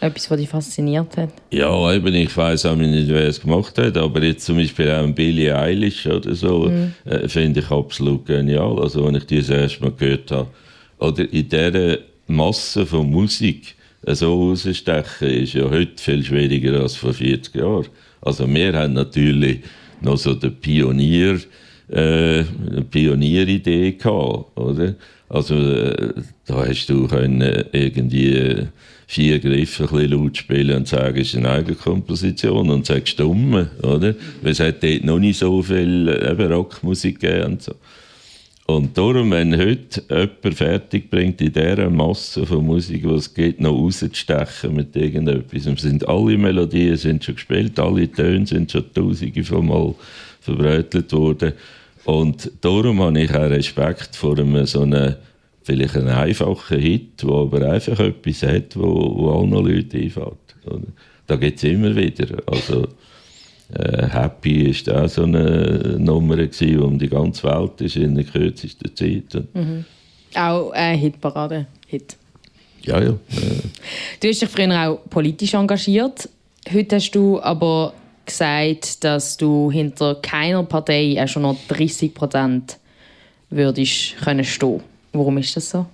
Etwas, was dich fasziniert hat? Ja, eben, ich weiß auch nicht, wer es gemacht hat, aber jetzt zum Beispiel auch Billie Eilish oder so, mhm. äh, finde ich absolut genial. Also, wenn ich die das erste Mal gehört habe. Oder in dieser Masse von Musik äh, so rausstechen, ist ja heute viel schwieriger als vor 40 Jahren. Also, wir haben natürlich noch so den Pionier, äh, Pionieridee gehabt, oder? Also äh, da hast du können irgendwie vier Griffe ein laut spielen und sagen, es ist eine Eigenkomposition und sagst stumm, oder? Weil es hat dort noch nicht so viel eben Rockmusik gegeben und so. Und darum, wenn heute jemand fertig bringt, in dieser Masse von Musik, die es gibt, noch rauszustechen mit irgendetwas, und sind alle Melodien sind schon gespielt, alle Töne sind schon tausende von Mal verbreitet worden. Und darum habe ich auch Respekt vor einem so einem, vielleicht einem einfachen Hit, der aber einfach etwas hat, wo, wo allen Leuten einfällt. Da gibt es immer wieder. Also, äh, Happy ist auch so eine Nummer, gewesen, die um die ganze Welt ist in der kürzesten Zeit. Und, Auch eine Hitparade. Hit. Ja, ja. Äh, Du hast dich früher auch politisch engagiert. Heute hast du aber gesagt, dass du hinter keiner Partei auch schon noch 30 Prozent würdest können stehen. Warum ist das so?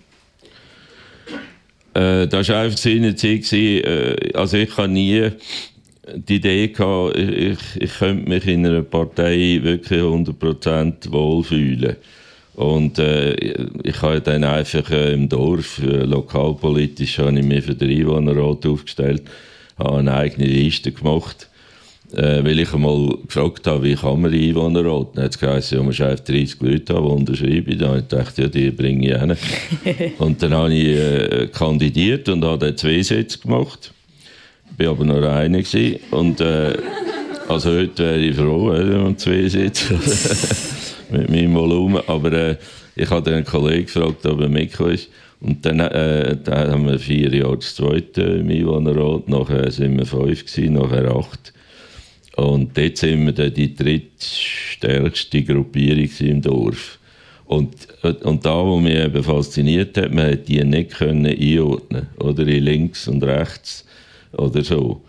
Äh, das war einfach seine Zeit. Äh, also ich habe nie die Idee gehabt, ich, ich könnte mich in einer Partei wirklich 100% wohlfühlen. Und äh, ich habe dann einfach äh, im Dorf, äh, lokalpolitisch, habe ich mich für den Einwohnerrat aufgestellt, habe eine eigene Liste gemacht, äh, weil ich einmal gefragt habe, wie kann man Einwohnerrat? Dann hat es geheißen, ja, man muss einfach 30 Leute haben, die unterschreiben. Dann habe ich gedacht, ja, die bringe ich hin. und dann habe ich äh, kandidiert und habe dann zwei Sitze gemacht. Ich war aber nur einer. Gewesen. Und äh, also heute wäre ich froh, wenn man zwei Sitze mit meinem Volumen. Aber äh, ich habe dann einen Kollegen gefragt, ob er mitgekommen ist. Und dann, äh, dann haben wir vier Jahre das zweite im Einwohnerrat, nachher sind wir fünf, gewesen, nachher acht. Und dort sind wir dann die drittstärkste Gruppierung im Dorf. Und, und da, wo mich eben fasziniert hat, man hat die nicht können einordnen oder in links und rechts oder so.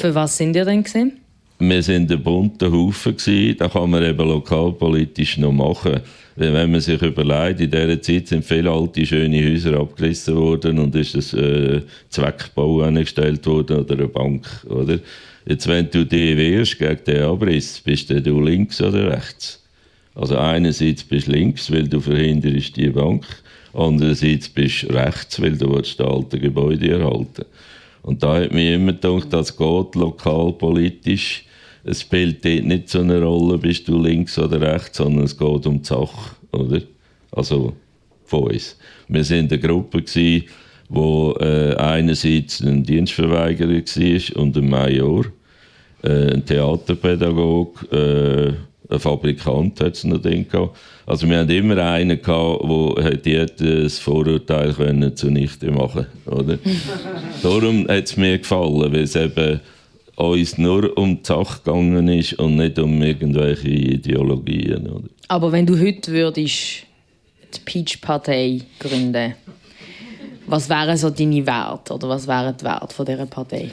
Für was sind ihr denn gesehen? Wir sind ein bunter Haufen gewesen, da kann man eben lokalpolitisch noch machen. Wenn man sich überlegt, in dieser Zeit sind viele alte, schöne Häuser abgerissen worden und ist das äh, Zweckbau angestellt worden oder eine Bank, oder? Jetzt, wenn du die wehrst gegen den Abriss, bist du links oder rechts? Also einerseits bist du links, weil du verhinderst die Bank, andererseits bist du rechts, weil du die alten Gebäude erhalten Und da hat mir immer gedacht, das geht lokalpolitisch. Es spielt dort nicht so eine Rolle, bist du links oder rechts, sondern es geht um die Sache, oder? Also von uns. Wir sind eine Gruppe gsi, wo äh, einerseits ein Dienstverweigerer war und ein Major, äh, ein Theaterpädagog, äh, ein Fabrikant hat es noch gehabt. Also wir hatten immer einen gehabt, der das Vorurteil können zunichte machen oder? Darum hat es mir gefallen, weil es eben uns nur um die Sache gegangen ist und nicht um irgendwelche Ideologien. Oder? Aber wenn du heute würdest die Peach-Partei gründen, was wären so deine Werte oder was wären die Werte von dieser Partei?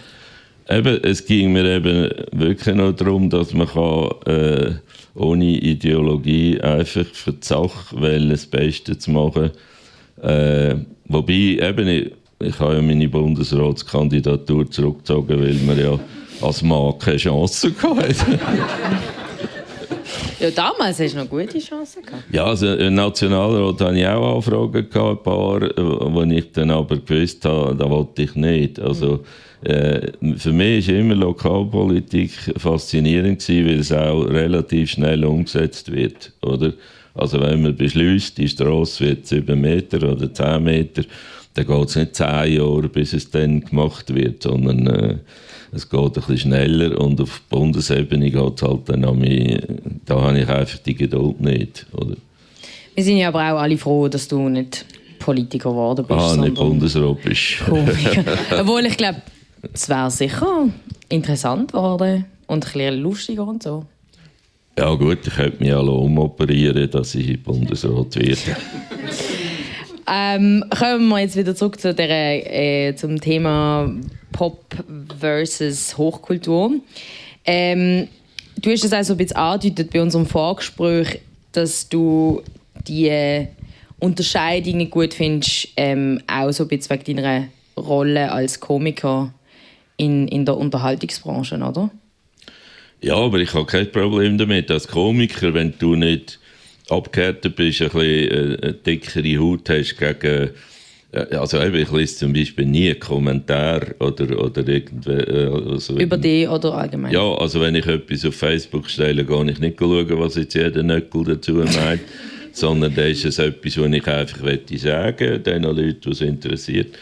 Eben, es ging mir eben wirklich noch darum, dass man kann, äh, ohne Ideologie einfach für die Sache wollen, das Beste zu machen. Äh, wobei, eben, ich, ich habe ja meine Bundesratskandidatur zurückgezogen, weil man ja als Mann keine Chance hatte. Ja, damals hast du noch gute Chancen gehabt. Ja, also im Nationalrat hatte ich auch Anfragen, gehabt, ein paar, äh, wo ich dann aber gewusst habe, da wollte ich nicht. Also, äh, für mich war immer Lokalpolitik faszinierend, gewesen, weil es auch relativ schnell umgesetzt wird. Oder? Also wenn man beschließt, die Straße wird 7 Meter oder 10 Meter, dann geht es nicht 10 Jahre, bis es dann gemacht wird, sondern äh, es geht ein bisschen schneller und auf Bundesebene geht es halt dann an mich, da habe ich einfach die Geduld nicht. Oder? Wir sind ja aber auch alle froh, dass du nicht Politiker geworden bist. Ah, nicht Bundesrat bist. Obwohl ich glaube, es wäre sicher interessant geworden und ein bisschen lustiger und so. Ja gut, ich könnte mich alle umoperieren, dass ich Bundesrat werde. Ähm, kommen wir jetzt wieder zurück zu der, äh, zum Thema Pop versus Hochkultur. Ähm, du hast es auch so ein bisschen angedeutet bei unserem Vorgespräch, dass du die Unterscheidung nicht gut findest, ähm, auch so ein bisschen wegen deiner Rolle als Komiker in, in der Unterhaltungsbranche, oder? Ja, aber ich habe kein Problem damit. Als Komiker, wenn du nicht abgehärtet bist, ein bisschen äh, eine dickere Haut hast gegen. äh, Also ich lese zum Beispiel nie einen Kommentar oder, oder irgendwie. äh, Also Über die oder allgemein? Ja, also wenn ich etwas auf Facebook stelle, gehe ich nicht schauen, was jetzt jeder Nöckel dazu meint. sondern das ist es etwas, was ich einfach möchte sagen den Leuten, die es interessiert.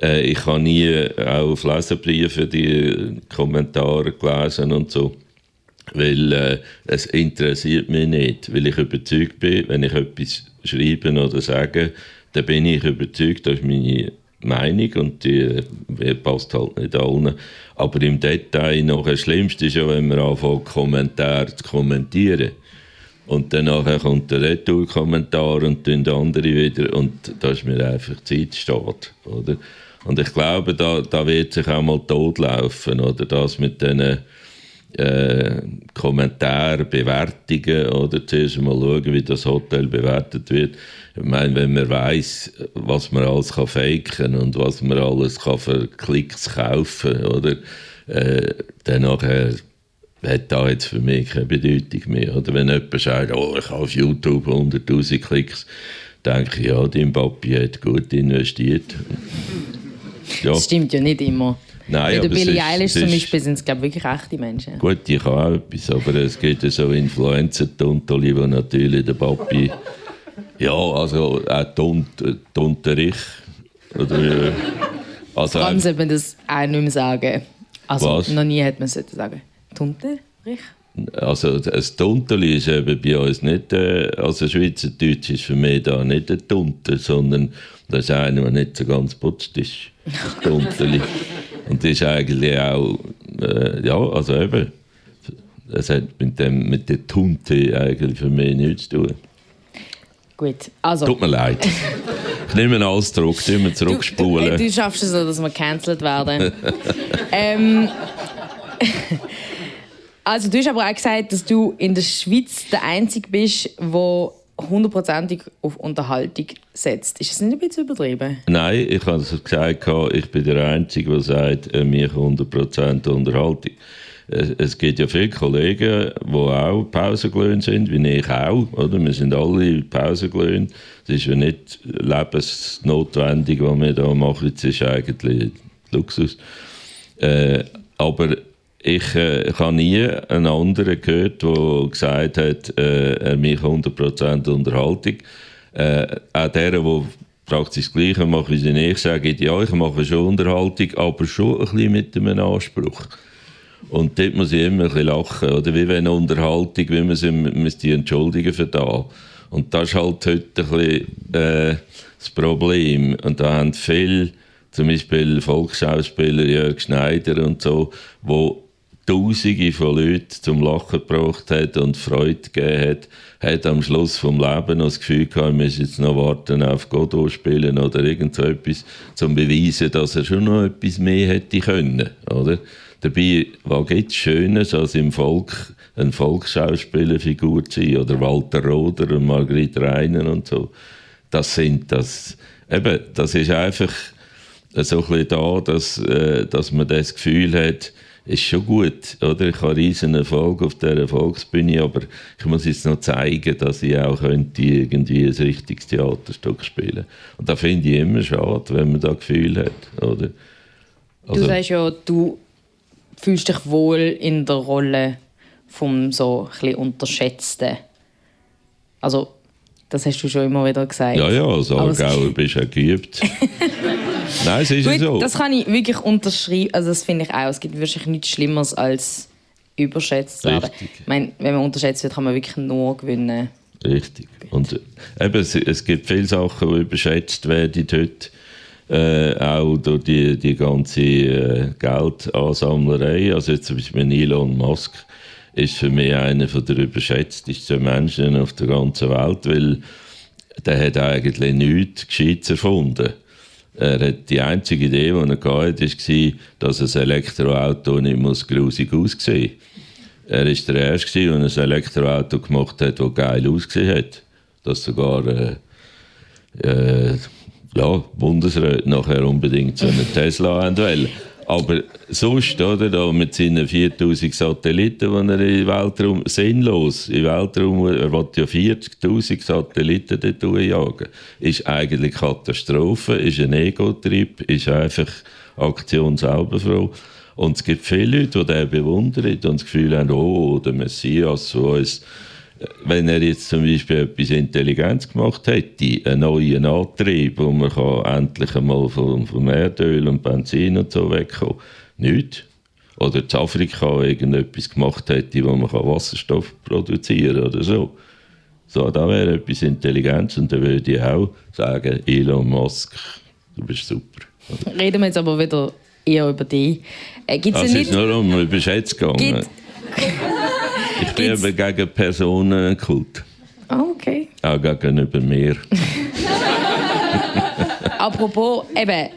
Äh, ich habe nie auch auf Leserbriefe die Kommentare gelesen und so, weil äh, es interessiert mich nicht, weil ich überzeugt bin, wenn ich etwas schreibe oder sage, dann bin ich überzeugt, das ist meine Meinung und die, die passt halt nicht allen. Aber im Detail noch das Schlimmste ist ja, wenn man anfängt, Kommentare zu kommentieren. Und dann kommt der Retour-Kommentar und dann der andere wieder und da ist mir einfach Zeit steht, oder? Und ich glaube, da, da wird sich auch mal totlaufen, oder? Das mit diesen äh, Kommentare, Bewertungen, oder? Zuerst mal schauen, wie das Hotel bewertet wird. Ich meine, wenn man weiß, was man alles kann faken und was man alles kann für Klicks kaufen, oder? Äh, dann nachher hat da jetzt für mich keine Bedeutung mehr. Oder wenn jemand sagt, oh, ich habe auf YouTube 100'000 Klicks, denke ich, ja, dein Papi hat gut investiert. Ja. Das stimmt ja nicht immer. Nein, Bei der Billie Eilish zum Beispiel sind es glaube ich, wirklich echte Menschen. Gut, die kann auch etwas, aber es gibt ja so Influencer-Tontoli, wo natürlich der Papi, ja, also auch Tont, Tonterich, oder, äh, also Kann sollte man das auch nicht mehr sagen. Also Was? noch nie hat man es sagen. Tunte? Rich? Also das Tunteli ist eben bei uns nicht, äh, also Schweizerdeutsch ist für mich da nicht ein Tunte, sondern das ist einer, der nicht so ganz putzt ist. Das Tunteli. Und das ist eigentlich auch, äh, ja, also eben, das hat mit, dem, mit der Tunte eigentlich für mich nichts zu tun. Gut, also... Tut mir leid. Ich nehme Ausdruck, tun wir Du, zurückspulen. du, du schaffst es so, dass wir gecancelt werden. ähm, also du hast aber auch gesagt, dass du in der Schweiz der Einzige bist, der hundertprozentig auf Unterhaltung setzt. Ist das nicht ein bisschen übertrieben? Nein, ich habe es gesagt, ich bin der Einzige, der sagt, äh, mir 100% Unterhaltung. Es gibt ja viele Kollegen, die auch Pausengelöhnt sind, wie ich auch. Oder? Wir sind alle Pausengelöhnt. Es ist ja nicht lebensnotwendig, was wir da machen. Es ist eigentlich Luxus. Äh, aber ich, äh, ich habe nie einen anderen gehört, der gesagt hat, äh, mich 100% Unterhaltung. Äh, auch der, der praktisch das Gleiche macht wie ich, sage, ja, ich mache schon Unterhaltung, aber schon ein bisschen mit einem Anspruch. Und dort muss ich immer ein bisschen lachen, oder? Wie wenn Unterhaltung, wie man sie müsste entschuldigen für da. Und das ist halt heute ein bisschen äh, das Problem. Und da haben viele, zum Beispiel Volksschauspieler Jörg Schneider und so, wo Tausende von Leuten zum Lachen gebracht hat und Freude gegeben hat, hat am Schluss vom Leben noch das Gefühl gehabt, er müsse jetzt noch warten auf Godot spielen oder irgend so etwas, zum beweisen, dass er schon noch etwas mehr hätte können, oder? Dabei, was gibt es Schönes, als im Volk eine Volksschauspielerfigur zu sein, oder Walter Roder und Margrit Reiner und so. Das sind das, eben, das ist einfach so ein bisschen da, dass, äh, dass man das Gefühl hat, ist schon gut, oder? Ich habe einen riesen Erfolg auf dieser Volksbühne, aber ich muss jetzt noch zeigen, dass ich auch könnte irgendwie ein richtiges Theaterstück spielen Und das finde ich immer schade, wenn man das Gefühl hat, oder? Also du sagst ja, du fühlst dich wohl in der Rolle vom so ein Unterschätzten. Also, das hast du schon immer wieder gesagt. ja, ja, als Aargauer bist du geübt. Nein, es ist Gut, so. das kann ich wirklich unterschreiben. Also das finde ich auch. Es gibt wirklich nichts Schlimmeres als überschätzt zu werden. Richtig. Ich meine, wenn man unterschätzt wird, kann man wirklich nur gewinnen. Richtig. Und eben, es, es gibt viele Sachen, die überschätzt werden heute. Äh, auch durch die, die ganze äh, Geldansammlerei. Also jetzt zum Beispiel Elon Musk ist für mich einer von der überschätztesten Menschen auf der ganzen Welt, weil der hat eigentlich nichts Gescheites erfunden. Er hat die einzige Idee, die er hatte, war, dass ein Elektroauto nicht muss grusig aussehen muss. Er war der Erste, der ein Elektroauto gemacht hat, das geil ausgesehen hat. Das sogar äh, äh, ja, Bundesräte nachher unbedingt so einen Tesla haben wollen. Aber sonst, oder, da mit seinen 4000 Satelliten, die er im Weltraum, sinnlos, im Weltraum, er will ja 40.000 Satelliten dort jagen, ist eigentlich Katastrophe, ist ein Ego-Trip, ist einfach Aktion selber froh. Und es gibt viele Leute, die den bewundern und das Gefühl haben, oh, der Messias, der uns wenn er jetzt zum Beispiel etwas Intelligenz gemacht hätte, einen neuen Antrieb, wo man kann endlich einmal vom, vom Erdöl und Benzin und so wegkommen nicht. Oder in Afrika irgendetwas gemacht hätte, wo man Wasserstoff produzieren kann oder so. So, da wäre etwas Intelligenz und dann würde ich auch sagen, Elon Musk, du bist super. Reden wir jetzt aber wieder eher über dich. Äh, gibt's Das ist nicht, nur um über Schätze gegangen. Gibt- ich bin gibt's- eben gegen Personenkult. Ah, okay. Auch gegenüber mir. Apropos, eben,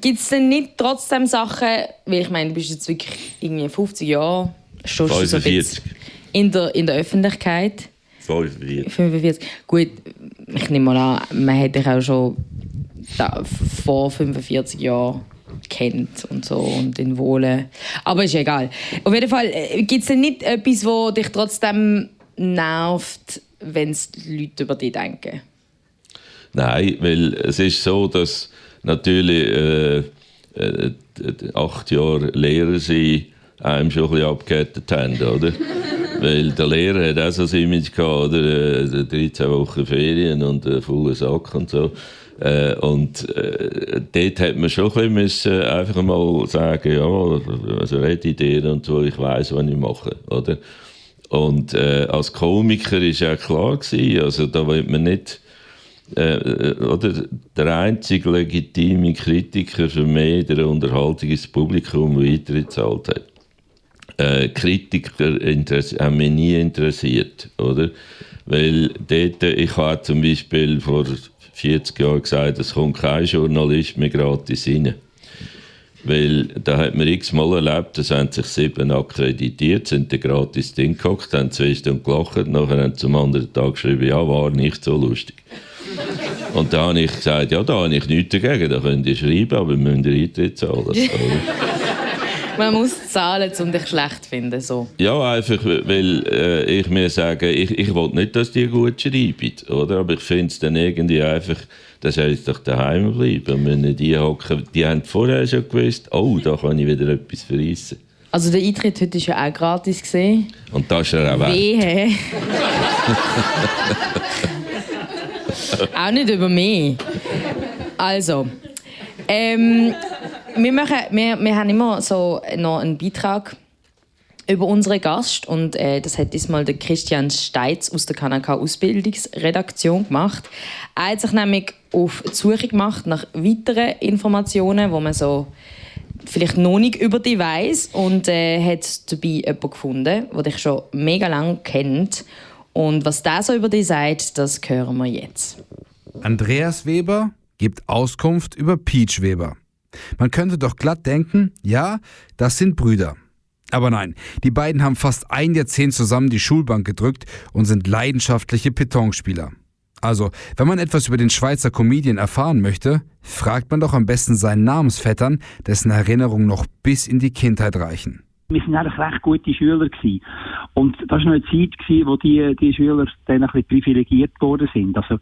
gibt es denn nicht trotzdem Sachen, weil ich meine, du bist jetzt wirklich irgendwie 50 Jahre, du so ein 45. bisschen in der, in der Öffentlichkeit. 45. 45. Gut, ich nehme mal an, man hätte dich auch schon da, vor 45 Jahren kennt und so und in Wohlen. Aber ist egal. Auf jeden Fall, gibt es denn nicht etwas, wo dich trotzdem nervt, wenn die Leute über dich denken? Nein, weil es ist so, dass natürlich äh, äh, acht Jahre Lehrer sein einem schon ein bisschen abgehärtet haben, oder? Weil der Lehrer hat auch so ein Image gehabt, oder? Äh, 13 Wochen Ferien und einen vollen Sack und so. Äh, und äh, dort hat man schon ein bisschen einfach mal sagen, ja, also rede ich dir und so, ich weiß, was ich mache, oder? Und äh, als Komiker ist ja klar gewesen, also da will man nicht äh, oder der einzige legitime Kritiker für mich der Unterhaltung ist das Publikum, das Eintritt gezahlt hat. Äh, Kritiker haben mich nie interessiert, oder? Weil dort, ich habe zum Beispiel vor 40 Jahren gesagt, es kommt kein Journalist mehr gratis rein. Weil da hat man x-mal erlebt, es haben sich sieben akkreditiert, sind dann gratis drin gehockt, haben zwei Stunden gelacht, nachher haben sie am anderen Tag geschrieben, ja, war nicht so lustig. Und da habe ich gesagt, ja, da habe ich nichts dagegen, da könnt ihr schreiben, aber wir müsst ihr Eintritt zahlen. Man muss zahlen, um dich schlecht zu finden. So. Ja, einfach, weil äh, ich mir sage, ich, ich will nicht, dass die gut schreiben, oder? Aber ich finde es dann irgendwie einfach, das soll jetzt doch daheim bleiben. Wenn die hocken, die haben vorher schon gewusst, oh, da kann ich wieder etwas verreissen. Also der Eintritt heute war ja auch gratis. Gewesen. Und das ist er auch. Wehe. auch nicht über mich. Also, ähm, wir, machen, wir, wir haben immer so noch einen Beitrag über unseren Gast und äh, das hat diesmal der Christian Steitz aus der KNK Ausbildungsredaktion gemacht. Er hat sich nämlich auf die Suche gemacht nach weiteren Informationen, wo man so vielleicht noch nicht über dich weiss und äh, hat dabei jemanden gefunden, der dich schon mega lange kennt. Und was der so über dich sagt, das hören wir jetzt. Andreas Weber gibt Auskunft über Peach Weber. Man könnte doch glatt denken, ja, das sind Brüder. Aber nein, die beiden haben fast ein Jahrzehnt zusammen die Schulbank gedrückt und sind leidenschaftliche Petonspieler. Also, wenn man etwas über den Schweizer Comedian erfahren möchte, fragt man doch am besten seinen Namensvettern, dessen Erinnerungen noch bis in die Kindheit reichen. Wir sind eigentlich recht gute Schüler gewesen. Und das war eine Zeit gewesen, wo die, die Schüler dann ein bisschen privilegiert worden sind. Also,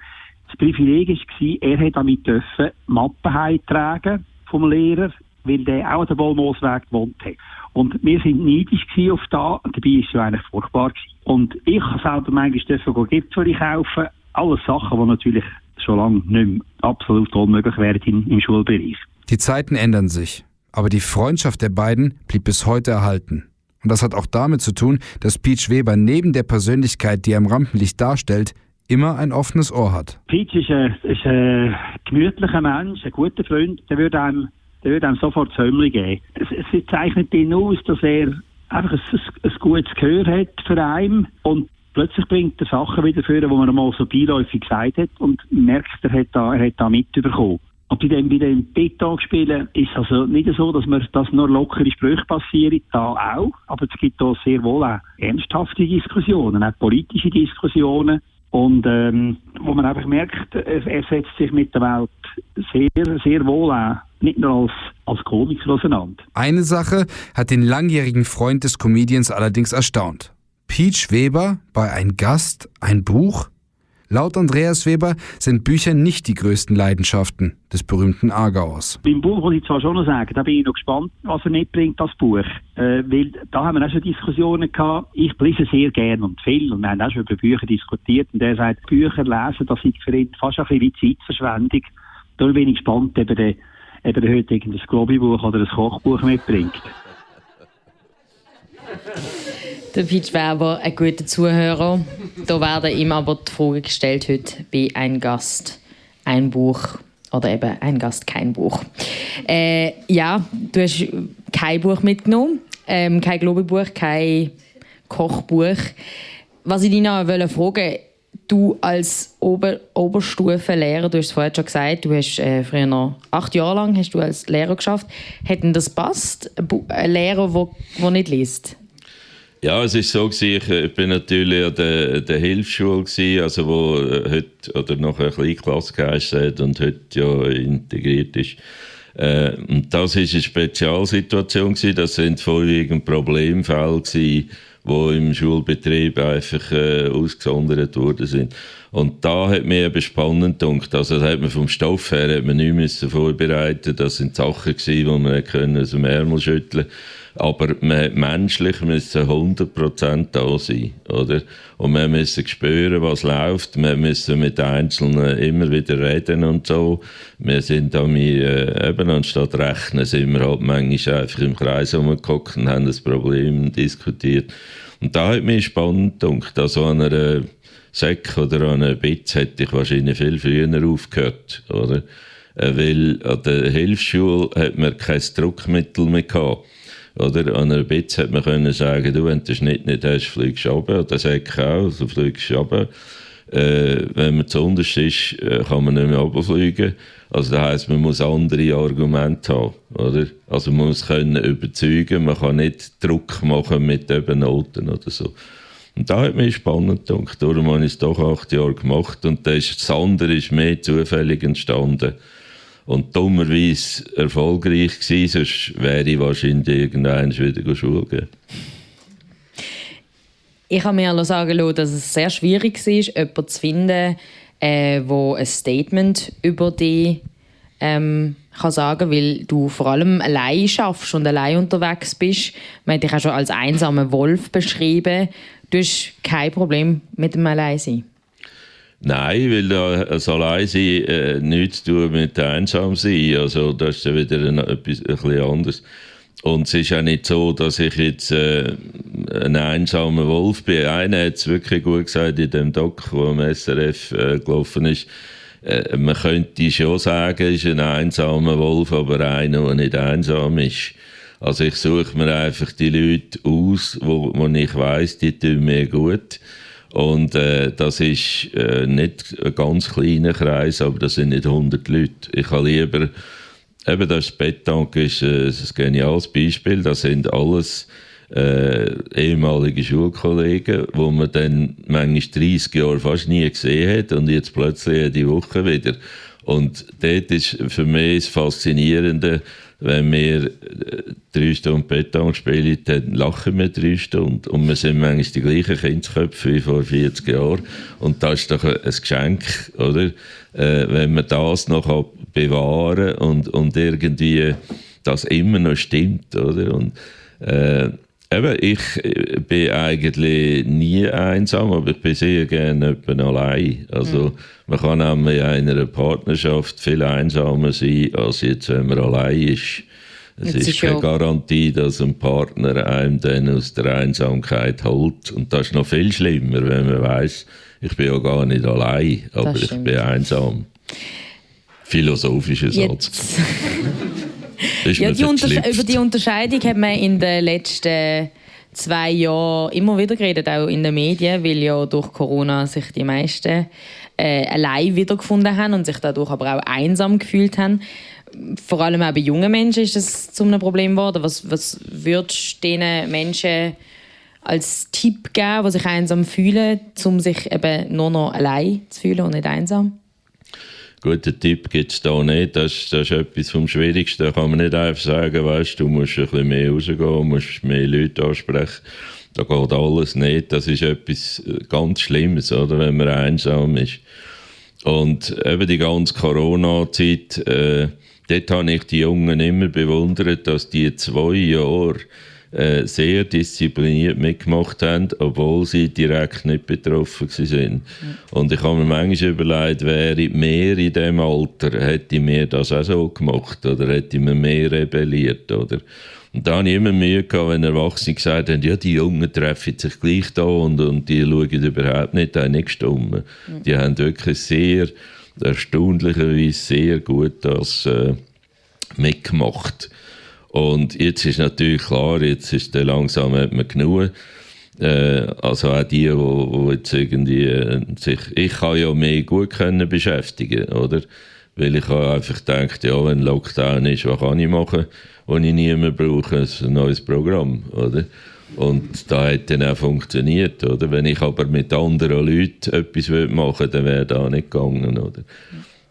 das Privileg war, er hat damit dürfen Mappen heimtragen vom Lehrer, weil der auch an der Wollmoosweg gewohnt hat. Und wir sind neidisch auf da, dabei ist es ja eigentlich furchtbar gewesen. Und ich habe selber manchmal dürfen Gipfel kaufen, alles Sachen, die natürlich schon lange nicht mehr absolut unmöglich wären im, im Schulbereich. Die Zeiten ändern sich, aber die Freundschaft der beiden blieb bis heute erhalten. Und das hat auch damit zu tun, dass Peach Weber neben der Persönlichkeit, die er im Rampenlicht darstellt, immer ein offenes Ohr hat. Peach ist ein, ist ein gemütlicher Mensch, ein guter Freund, der würde einem, der würde einem sofort Zömmli geben. Es, zeichnet ihn aus, dass er einfach ein, ein, gutes Gehör hat für einen und plötzlich bringt er Sachen wieder vor, die man einmal so beiläufig gesagt hat und merkt, er hat da, er hat da mitbekommen. Und bei dem, bei dem Beton-Spielen ist es also nicht so, dass man, dass nur lockere Sprüche passieren, da auch. Aber es gibt auch sehr wohl auch ernsthafte Diskussionen, auch politische Diskussionen. Und ähm, wo man einfach merkt, er, setzt sich mit der Welt sehr, sehr wohl auch, nicht nur als, als Komiker auseinander. Eine Sache hat den langjährigen Freund des Comedians allerdings erstaunt. Peach Weber bei Ein Gast, ein Buch? Laut Andreas Weber sind Bücher nicht die größten Leidenschaften des berühmten Aargauers. Beim Buch muss ich zwar schon noch sagen, da bin ich noch gespannt, was er mitbringt, das Buch. Äh, weil da haben wir auch schon Diskussionen gehabt. Ich lese sehr gern und viel und wir haben auch schon über Bücher diskutiert und er sagt, Bücher lesen, das ist für ihn fast ein bisschen wie Zeitverschwendung. Da bin ich gespannt, ob er, ob er heute ein Globi-Buch oder ein Kochbuch mitbringt. Der Pitch Weber, ein guter Zuhörer. Da werden ihm aber die Frage gestellt heute bei «Ein Gast, ein Buch» oder eben «Ein Gast, kein Buch». Äh, ja, du hast kein Buch mitgenommen, ähm, kein Globebuch, kein Kochbuch. Was ich dich noch wollte fragen du als Ober Oberstufenlehrer, du hast es vorhin schon gesagt, du hast äh, früher noch acht Jahre lang hast du als Lehrer geschafft. Hätten das passt? Ein Lehrer, der, der nicht liest? Ja, es ist so gewesen, ich äh, bin natürlich an der, der Hilfsschule gewesen, also wo äh, heute oder noch eine Kleinklasse geheißen und heute ja integriert ist. Äh, und das ist eine Spezialsituation gewesen. Das sind vorwiegend Problemfälle gewesen, wo im Schulbetrieb einfach äh, ausgesondert worden sind. Und da hat mir eben spannend gedacht. Also, da hat man vom Stoff her hat man nichts vorbereitet. Das sind Sachen gewesen, die man können aus dem Ärmel schütteln. Aber man, menschlich müssen 100% da sein, oder? Und wir müssen spüren, was läuft. Wir müssen mit Einzelnen immer wieder reden und so. Wir sind da, wir, äh, eben anstatt rechnen, sind wir halt manchmal einfach im Kreis rumgeguckt und haben das Problem diskutiert. Und da hat mich spannend gedacht. Also an einer Säck oder an einer Bitz hätte ich wahrscheinlich viel früher aufgehört, oder? Äh, weil an der Hilfsschule hat man kein Druckmittel mehr gehabt. Oder an einer Bitz hätte man können sagen, du, wenn du den Schnitt nicht hast, fliegst du runter. Oder Säck auch, also fliegst du runter. Äh, wenn man zu unterst ist, äh, kann man nicht mehr runterfliegen. Also das heisst, man muss andere Argumente haben, oder? Also man muss können überzeugen, man kann nicht Druck machen mit eben Noten oder so. Und da hat mich spannend gedacht, darum habe ich es doch acht Jahre gemacht und das andere ist mehr zufällig entstanden und dummerweise erfolgreich gewesen, sonst wäre ich wahrscheinlich irgendwann wieder Schule gehen. Ich habe mir sagen lassen, dass es sehr schwierig war, jemanden zu finden, äh, ein Statement über dich ähm, kann sagen, weil du vor allem allein schaffst und allein unterwegs bist. Man hat dich auch schon als einsamer Wolf beschrieben. Du hast kein Problem mit dem Alleinsein. Nein, weil das Alleinsein äh, nichts zu tun mit Einsamsein. Also das ist ja wieder ein, etwas ein anderes. Und es ist auch nicht so, dass ich jetzt äh, ein einsamer Wolf bin. Einer hat es wirklich gut gesagt in dem Doc, wo am SRF äh, gelaufen ist. Äh, man könnte schon sagen, ist ein einsamer Wolf, aber einer, der nicht einsam ist. Also ich suche mir einfach die Leute aus, wo, wo ich weiß, die tun mir gut. Und äh, das ist äh, nicht ein ganz kleiner Kreis, aber das sind nicht 100 Leute. Ich habe lieber, eben das Bettank ist äh, ein geniales Beispiel, das sind alles äh, ehemalige Schulkollegen, wo man dann manchmal 30 Jahre fast nie gesehen hat und jetzt plötzlich die Woche wieder. Und dort ist für mich das Faszinierende, wenn wir äh, drei Stunden Beton spielen, dann lachen wir drei Stunden. Und wir sind manchmal die gleichen Kindsköpfe wie vor 40 Jahren. Und das ist doch ein Geschenk, oder? Äh, wenn man das noch bewahren kann und, und irgendwie das immer noch stimmt, oder? Und, äh, Eben, ich äh, bin eigentlich nie einsam, aber ich bin sehr gerne allein. Also, mhm. man kann nämlich in einer Partnerschaft viel einsamer sein, als jetzt, wenn man allein ist. Es ist, ist keine Garantie, dass ein Partner einem dann aus der Einsamkeit holt. Und das ist noch viel schlimmer, wenn man weiß, ich bin ja gar nicht allein, aber ich bin einsam. Philosophischer Satz. ja, die über die Unterscheidung hat man in den letzten zwei Jahren immer wieder geredet, auch in den Medien, weil ja durch Corona sich die meisten äh, allein wiedergefunden haben und sich dadurch aber auch einsam gefühlt haben. Vor allem auch bei jungen Menschen ist das zu einem Problem geworden. Was, was würdest du diesen Menschen als Tipp geben, die sich einsam fühlen, um sich eben nur noch allein zu fühlen und nicht einsam? Guten Tipp gibt es da nicht. Das, das ist etwas vom Schwierigsten. Da kann man nicht einfach sagen, weißt, du musst ein bisschen mehr rausgehen, musst mehr Leute ansprechen. da geht alles nicht. Das ist etwas äh, ganz Schlimmes, oder, wenn man einsam ist. Und eben die ganze Corona-Zeit, äh, dort habe ich die Jungen immer bewundert, dass die zwei Jahre äh, sehr diszipliniert mitgemacht haben, obwohl sie direkt nicht betroffen sind. Mhm. Und ich habe mir manchmal überlegt, wäre mehr in diesem Alter, hätte mir das auch so gemacht oder hätte mir mehr rebelliert. Oder? Und da habe ich immer Mühe gehabt, wenn Erwachsene gesagt haben, ja, die Jungen treffen sich gleich da und, und die schauen überhaupt nicht, die nicht gestummen. Mhm. Die haben wirklich sehr, erstaunlicherweise sehr gut das äh, mitgemacht. Und jetzt ist natürlich klar, jetzt ist der langsam hat man genug. Äh, also auch die, wo, wo jetzt irgendwie äh, sich, ich kann ja mehr gut können beschäftigen, oder? Weil ich habe einfach gedacht, ja, wenn Lockdown ist, was kann ich machen? die ich nie mehr brauche, ein neues Programm, oder? Und da hat dann auch funktioniert, oder? Wenn ich aber mit anderen Leuten etwas machen will, dann wäre das nicht gegangen, oder?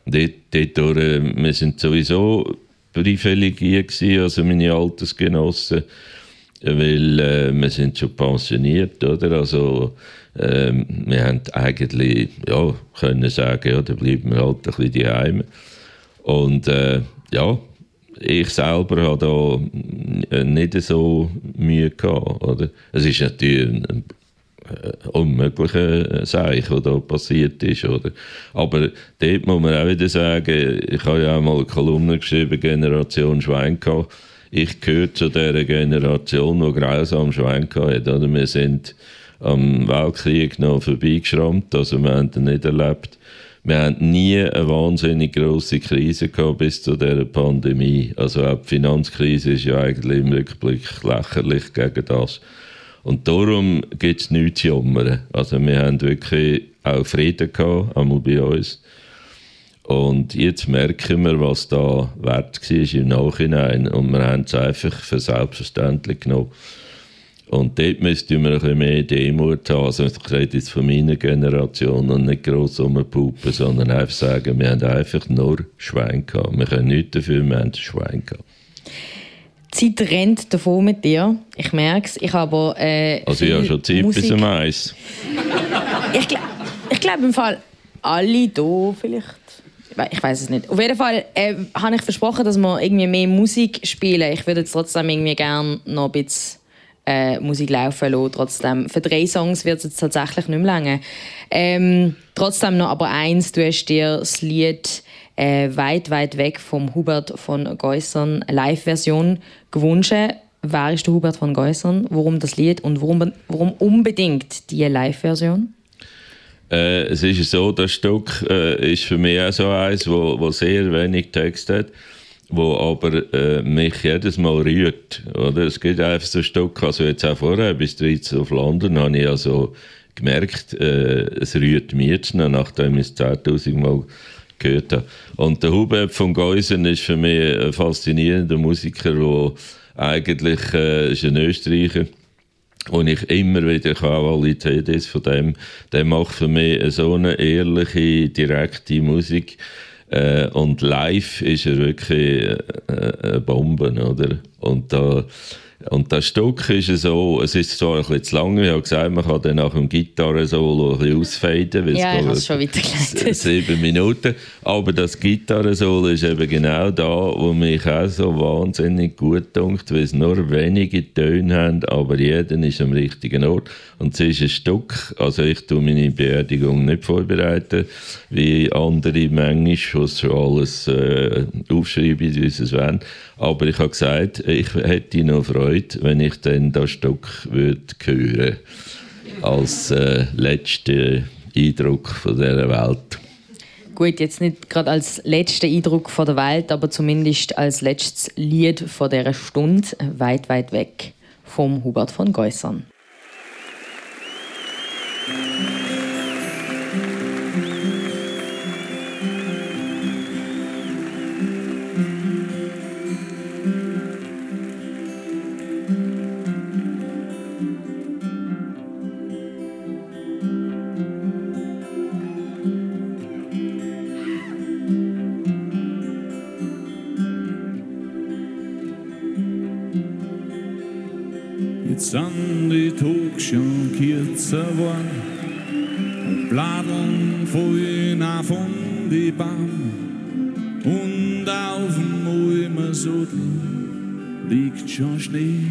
Dort, dort, äh, wir sind sowieso privilegiert gewesen, also meine Altersgenossen, weil äh, wir sind schon pensioniert, oder? Also äh, wir haben eigentlich, ja, können sagen, ja, da bleiben wir halt ein bisschen daheim. Und äh, ja, ich selber habe da nicht so Mühe gehabt. Oder? Es ist natürlich ein unmöglicher Seich, was da passiert ist. Oder? Aber dort muss man auch wieder sagen, ich habe ja auch mal eine Kolumne geschrieben, Generation Schwein gehabt. Ich gehöre zu dieser Generation, die grausam Schwein hat. Oder? Wir sind am Weltkrieg noch vorbeigeschrammt, also wir haben ihn nicht erlebt wir haben nie eine wahnsinnig große Krise gehabt bis zu dieser Pandemie. Also auch die Finanzkrise ist ja eigentlich im Rückblick lächerlich gegen das. Und darum gibt es nichts zu jammern. Also wir haben wirklich auch Frieden gehabt, einmal bei uns. Und jetzt merken wir, was da wert war im Nachhinein. Und wir haben es einfach für selbstverständlich genommen. Und dort müsste man ein bisschen mehr Demut haben. Also ich rede jetzt von meiner Generation und nicht gross rumpupen, sondern einfach sagen, wir haben einfach nur Schwein gehabt. Wir können nichts dafür, wir haben Schwein gehabt. Die Zeit rennt davon mit dir. Ich merke es. Ich habe äh, Also ich habe schon Zeit Musik. bis um eins. ich, gl ich glaube im Fall alle hier vielleicht ich weiß es nicht. Auf jeden Fall äh, habe ich versprochen, dass wir irgendwie mehr Musik spielen. Ich würde jetzt trotzdem irgendwie gerne noch ein bisschen äh, Musik laufen lassen. Trotzdem. Für drei Songs wird es jetzt tatsächlich nicht mehr länger. Ähm, trotzdem noch aber eins, du hast dir das Lied äh, «Weit, weit weg» vom Hubert von Geusern, Live-Version, gewünscht. Wer ist der Hubert von Geusern? Warum das Lied und warum, warum unbedingt die Live-Version? Äh, es ist so, das Stück äh, ist für mich auch so eins, wo, wo sehr wenig Text hat wo aber äh, mich jedes Mal rührt. Oder? Es gibt einfach so ein Stück, also jetzt auch vorher, bis 13 auf London, habe ich also gemerkt, äh, es rührt mich jetzt nachdem ich es 10'000 Mal gehört habe. Und der Hubert von Geusen ist für mich ein faszinierender Musiker, der eigentlich äh, ist ein Österreicher und ich immer wieder Qualität ist von dem, der macht für mich so eine ehrliche, direkte Musik, äh, und live ist er wirklich äh, eine Bombe, oder? Und da und das Stück ist so, es ist zwar ein bisschen zu lang, ich habe gesagt, man kann dann nach dem Gitarre-Solo ein bisschen ausfaden, weil ja, es schon weitergeleitet. sieben Minuten, aber das Gitarre-Solo ist eben genau da, wo mich auch so wahnsinnig gut dunkt, weil es nur wenige Töne haben, aber jeder ist am richtigen Ort und es ist ein Stück, also ich tue meine Beerdigung nicht vorbereiten, wie andere manchmal, was schon alles äh, aufschreiben, wie sie es wollen, aber ich habe gesagt, ich hätte noch Freude, wenn ich dann das Stück würde hören als äh, letzter Eindruck von dieser Welt. Gut, jetzt nicht gerade als letzter Eindruck von der Welt, aber zumindest als letztes Lied von dieser Stunde, weit, weit weg vom Hubert von Geusern. Jetzt fallen auch von die Baum. Und auf dem Ulmer Sudel liegt schon Schnee.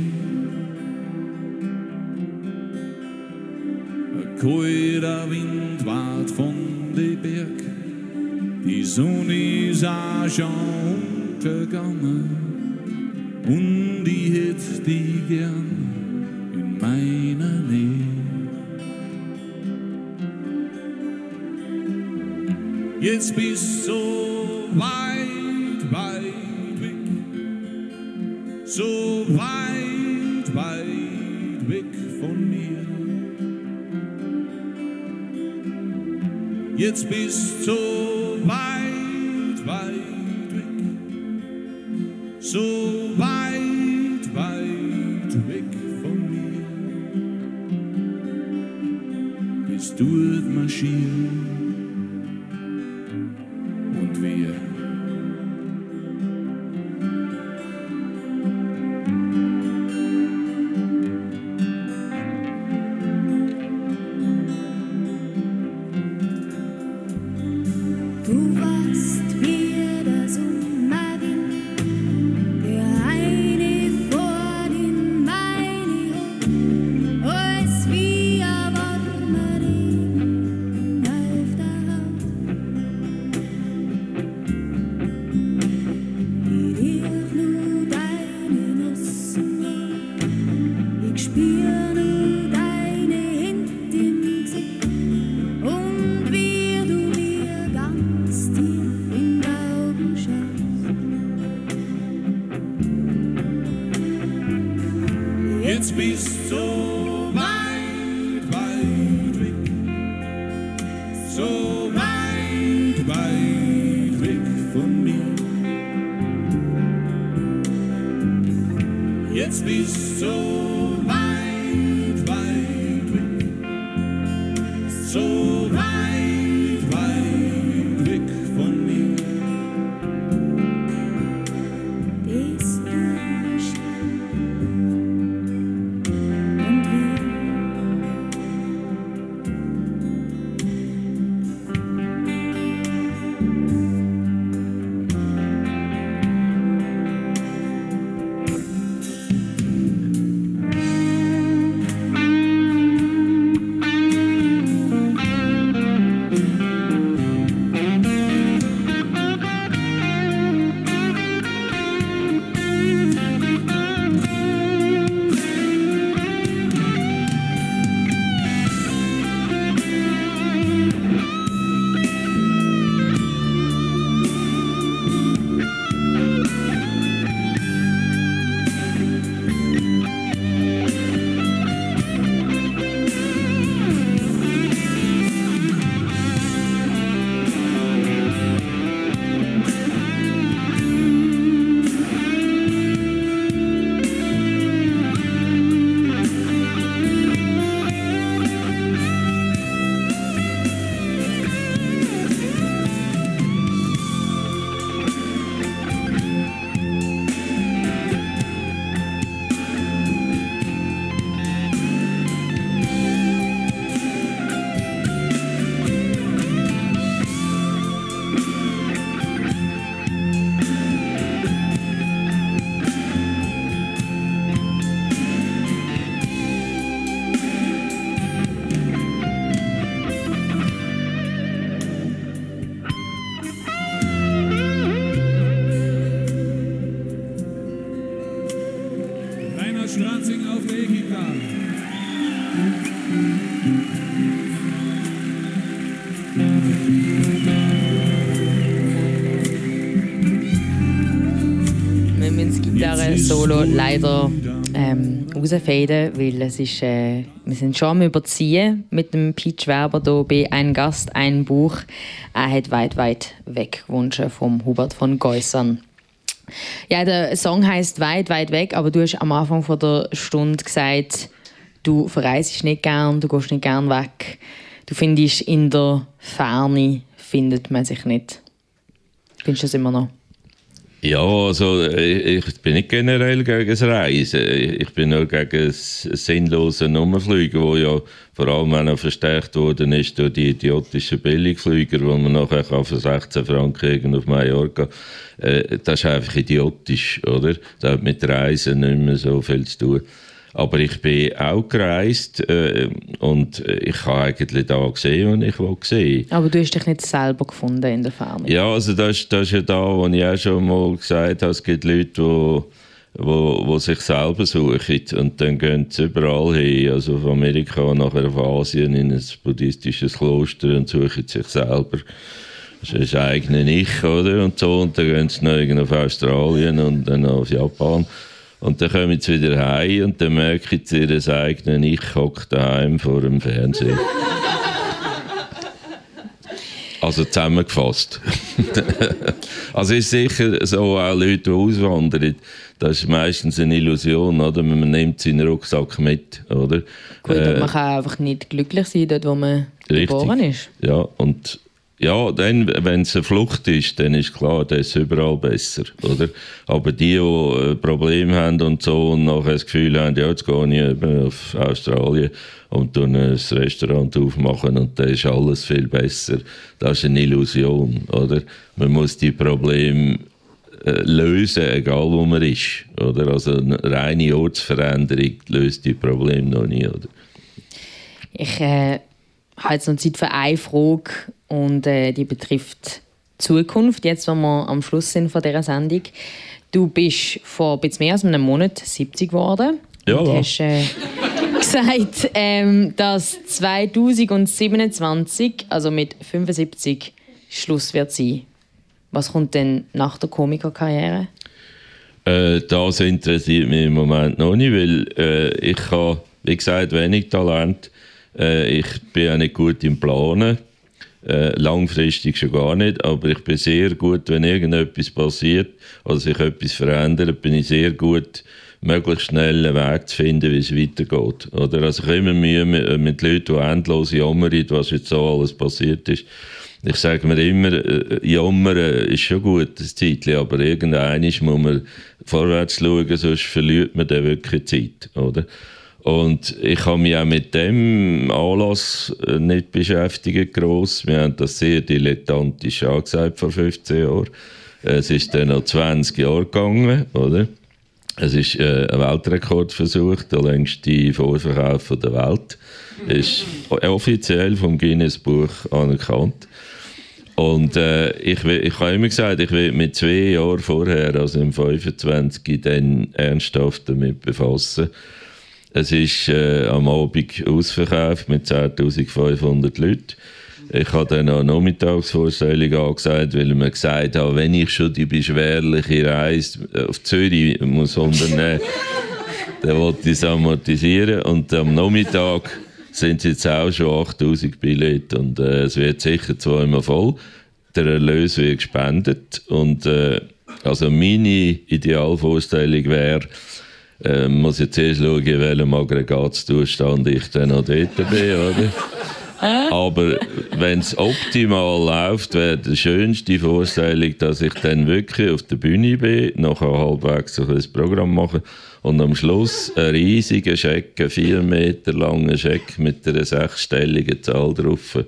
Ein kalter Wind wart von den Berg, die Sonne ist auch schon untergegangen. Und ich hätt die gern Jetzt bist so weit, weit weg, so weit, weit weg von mir. Jetzt bist so Gitarre-Solo leider ähm, rausfaden, weil es ist, äh, wir sind schon am Überziehen mit dem Peach Werber hier bei «Ein Gast, ein Buch». Er hat weit, weit weg gewünscht vom Hubert von Geusern. Ja, der Song heißt «Weit, weit weg», aber du hast am Anfang von der Stunde gesagt, du verreist nicht gern, du gehst nicht gern weg. Du findest, in der Ferne findet man sich nicht. Findest du das immer noch? Ja, also äh, ich bin nicht generell gegen das Reisen. Ich bin nur gegen das sinnlose Nummerfliegen, wo ja vor allem auch noch verstärkt worden ist durch die idiotischen Billigflüger, wo man nachher kann für 16 Franken auf Mallorca. Äh, Das ist einfach idiotisch, oder? Das hat mit Reisen nicht mehr so viel zu tun. Aber ich bin auch gereist äh, und ich habe eigentlich da gesehen, was ich wollte sehen. Aber du hast dich nicht selber gefunden in der Ferne. Ja, also das, ist- das ist ja da, wo ich auch schon mal gesagt habe, es gibt Leute, die wo, wo sich selber suchen und dann gehen sie überall hin, also von Amerika nachher auf Asien in ein buddhistisches Kloster und suchen sich selber das ist eigene Ich, oder? Und so, und dann gehen sie noch auf Australien und dann auf Japan. Und dann kommen sie wieder heim und dann merken sie, ihr eigenes Ich hockt daheim vor dem Fernsehen. Also zusammengefasst. also ist sicher so auch Leute, die auswandern, das ist meistens eine Illusion, oder? Man nimmt seinen Rucksack mit, oder? Gut, Äh, man kann einfach nicht glücklich sein, dort wo man Richtig. geboren ist. Ja, und ja, dann, wenn es eine Flucht ist, dann ist klar, das ist überall besser, oder? Aber die, die äh, Probleme haben und so und nachher das Gefühl haben, ja, jetzt gehe ich eben auf Australien und ein Restaurant aufmachen und dann ist alles viel besser. Das ist eine Illusion, oder? Man muss die Probleme äh, lösen, egal wo man ist, oder? Also eine reine Ortsveränderung löst die Probleme noch nie, oder? Ich äh, habe jetzt noch Zeit für eine Frage und äh, die betrifft die Zukunft, jetzt, wo wir am Schluss sind von dieser Sendung. Du bist vor ein bisschen mehr als einem Monat 70 geworden. Ja, und ja. hast äh, gesagt, ähm, dass 2027, also mit 75, Schluss wird sein. Was kommt denn nach der Komikerkarriere? Äh, das interessiert mich im Moment noch nicht, weil äh, ich habe, wie gesagt, wenig Talent. Äh, ich bin auch nicht gut im Planen. Äh, langfristig schon gar nicht, aber ich bin sehr gut, wenn irgendetwas passiert oder sich etwas verändert, bin ich sehr gut, möglichst schnell einen Weg zu finden, wie es weitergeht. Oder? Also ich habe immer Mühe mit, mit Leuten, die endlos jammern, was jetzt so alles passiert ist. Ich sage mir immer, äh, jammern ist schon gut, das Zeitchen, aber irgendwann muss man vorwärts schauen, sonst verliert man dann wirklich Zeit, oder? Und ich habe mich auch mit dem Anlass äh, nicht beschäftigt gross. Wir haben das sehr dilettantisch angesagt vor 15 Jahren. Es ist dann noch 20 Jahre gegangen, oder? Es ist äh, ein Weltrekordversuch, der längste Vorverkauf der Welt. Ist offiziell vom Guinness Buch anerkannt. Und äh, ich, ich habe immer gesagt, ich will mit zwei Jahren vorher, also im 25, dann ernsthaft damit befassen. Es ist äh, am Abend ausverkauft mit 10.500 Leuten. Ich habe dann noch eine Nachmittagsvorstellung angesagt, weil ich mir gesagt habe, wenn ich schon die beschwerliche Reise auf Zürich muss unternehmen dann wollte ich es amortisieren. Und am Nachmittag sind es jetzt auch schon 8000 Billette und äh, es wird sicher zweimal voll. Der Erlös wird gespendet und äh, also meine Idealvorstellung wäre, äh, muss jetzt erst schauen, in welchem Aggregatzustand ich dann noch dort bin, oder? Aber wenn es optimal läuft, wäre die schönste Vorstellung, dass ich dann wirklich auf der Bühne bin, nachher halbwegs ein Programm mache und am Schluss einen riesigen Scheck, einen vier Meter langen Scheck mit einer sechsstelligen Zahl drauf.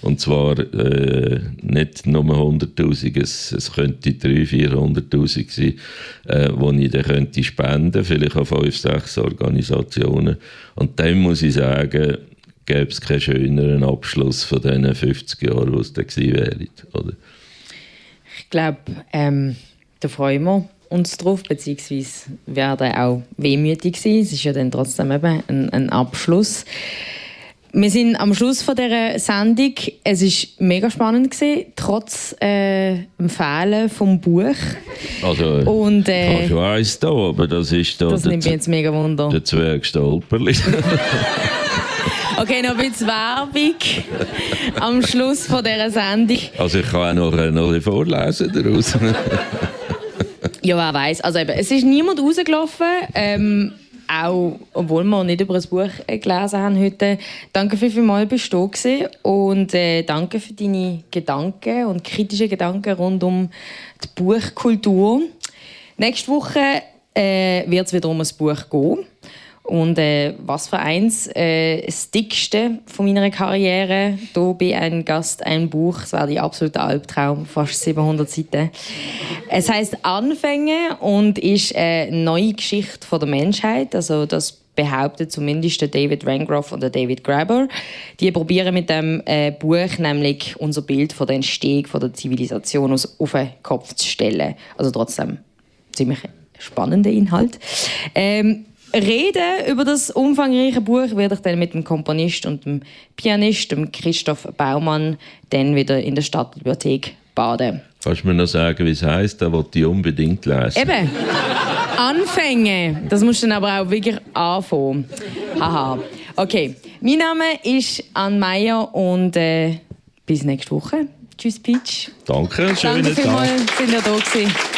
Und zwar äh, nicht nur 100'000, es, es könnte 300'000, 400'000 sein, äh, wo ich dann könnte spenden, vielleicht an fünf, sechs Organisationen. Und dann muss ich sagen, gäbe es keinen schöneren Abschluss von diesen 50 Jahren, wo es dann gewesen wäre. Oder? Ich glaube, ähm, da freuen wir uns drauf, beziehungsweise werden auch wehmütig sein. Es ist ja dann trotzdem eben ein, ein Abschluss. Wir sind am Schluss von dieser Sendung. Es war mega spannend, gewesen, trotz äh, dem Fehlen vom Buch. Also, Und, ich äh, schon eins da, aber das ist da Das nimmt mich jetzt mega Wunder. der Zwerg Stolperli. Okay, noch ein bisschen Werbung am Schluss von dieser Sendung. also ich kann auch noch, äh, noch ein vorlesen daraus. Ja, wer weiß. Also eben, es ist niemand rausgelaufen. Ähm, auch, obwohl wir nicht über ein Buch äh, gelesen haben heute, danke für vielmals bist du da und äh, danke für deine Gedanken und kritische Gedanken rund um die Buchkultur. Nächste Woche äh, wird es wieder um ein Buch gehen. Und äh, was für eins, äh, das dickste von meiner Karriere. Hier bei ein Gast, ein Buch. Das war die absolute Albtraum, fast 700 Seiten. Es heißt Anfänge und ist eine neue Geschichte von der Menschheit. Also das behauptet zumindest der David Rangroff und der David Graeber. Die probieren mit dem äh, Buch nämlich unser Bild von der Entstehung von der Zivilisation aus auf den Kopf zu stellen. Also trotzdem ziemlich spannender Inhalt. Ähm, reden über das umfangreiche Buch werde ich dann mit dem Komponist und dem Pianist, dem Christoph Baumann, dann wieder in der Stadtbibliothek baden. Kannst du mir noch sagen, wie es heisst? Da wollte ich unbedingt lesen. Eben. Anfänge. Das musst du dann aber auch wirklich anfangen. Haha. Okay. Mein Name ist Ann Meyer und äh, bis nächste Woche. Tschüss, Peach. Danke, schönen Danke vielmals, sind ihr da gewesen.